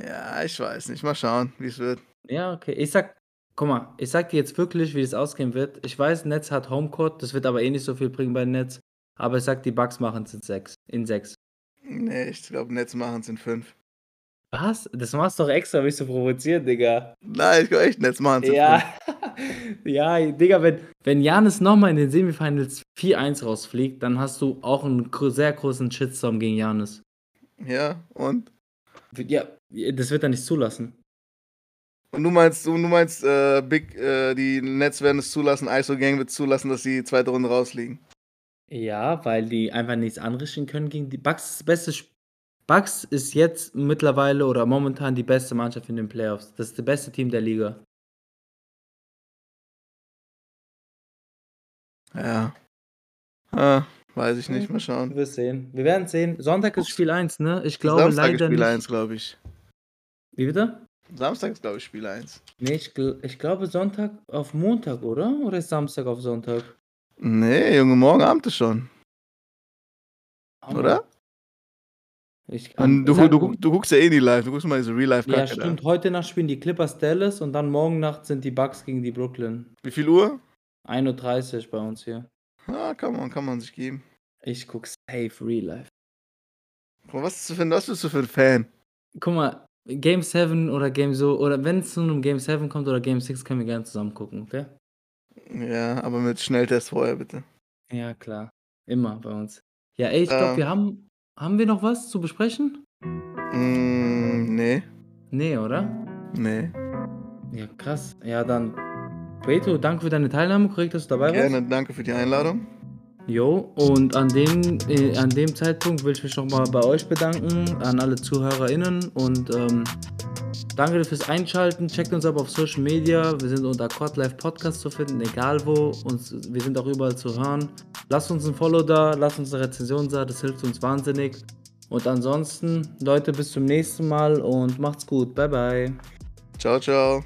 Ja, ich weiß nicht. Mal schauen, wie es wird. Ja, okay. Ich sag, guck mal, ich sag dir jetzt wirklich, wie es ausgehen wird. Ich weiß, Netz hat Homecourt, das wird aber eh nicht so viel bringen bei Netz. Aber ich sag, die Bucks machen es in 6. In 6. Nee, ich glaube, Nets machen es in 5. Was? Das machst du doch extra, mich zu provozieren, Digga. Nein, ich glaube echt, Nets machen es in Ja. ja, Digga, wenn, wenn Janis nochmal in den Semifinals 4-1 rausfliegt, dann hast du auch einen sehr großen Shitstorm gegen Janis. 5. Ja, und? Ja, das wird er nicht zulassen. Und du meinst, du, du meinst, äh, Big, äh, die Nets werden es zulassen, ISO Gang wird zulassen, dass sie zweite Runde rausliegen. Ja, weil die einfach nichts anrichten können gegen die Bucks. Das beste Sp- Bucks ist jetzt mittlerweile oder momentan die beste Mannschaft in den Playoffs. Das ist das beste Team der Liga. Ja. Ah, weiß ich nicht, mal schauen. Wir sehen. Wir werden sehen. Sonntag ist Spiel 1, ne? Ich glaube Samstag ist leider Spiel nicht. 1, glaube ich. Wie bitte? Samstag ist, glaube ich, Spiel 1. Nee, ich, gl- ich glaube Sonntag auf Montag, oder? Oder ist Samstag auf Sonntag? Nee, Junge, morgen Abend ist schon, Aber oder? Ich Und du, du, guck- du guckst ja eh nie live, du guckst mal diese Ja, Real-Life-Kacke stimmt. Heute Nacht spielen die Clippers Dallas und dann morgen Nacht sind die Bucks gegen die Brooklyn. Wie viel Uhr? 1.30 Uhr bei uns hier. Ah, kann man, kann man sich geben. Ich guck safe Real Life. Guck mal, Was, ist du für, was bist du für ein Fan? Guck mal, Game 7 oder Game so, oder wenn es zu einem Game 7 kommt oder Game 6, können wir gerne zusammen gucken, okay? Ja, aber mit Schnelltest vorher, bitte. Ja, klar. Immer bei uns. Ja, ey, ich glaube, Ähm. wir haben. Haben wir noch was zu besprechen? Mm, nee, Nee, oder? nee. Ja, krass. Ja, dann. Beto, danke für deine Teilnahme. Korrekt, dass du dabei warst. Gerne, danke für die Einladung. Jo, und an dem, äh, an dem Zeitpunkt will ich mich nochmal bei euch bedanken, an alle ZuhörerInnen und ähm, danke fürs Einschalten. Checkt uns ab auf Social Media. Wir sind unter Quadlife Podcast zu finden, egal wo. Uns, wir sind auch überall zu hören. Lasst uns ein Follow da, lasst uns eine Rezension da, das hilft uns wahnsinnig. Und ansonsten, Leute, bis zum nächsten Mal und macht's gut. Bye, bye. Ciao, ciao.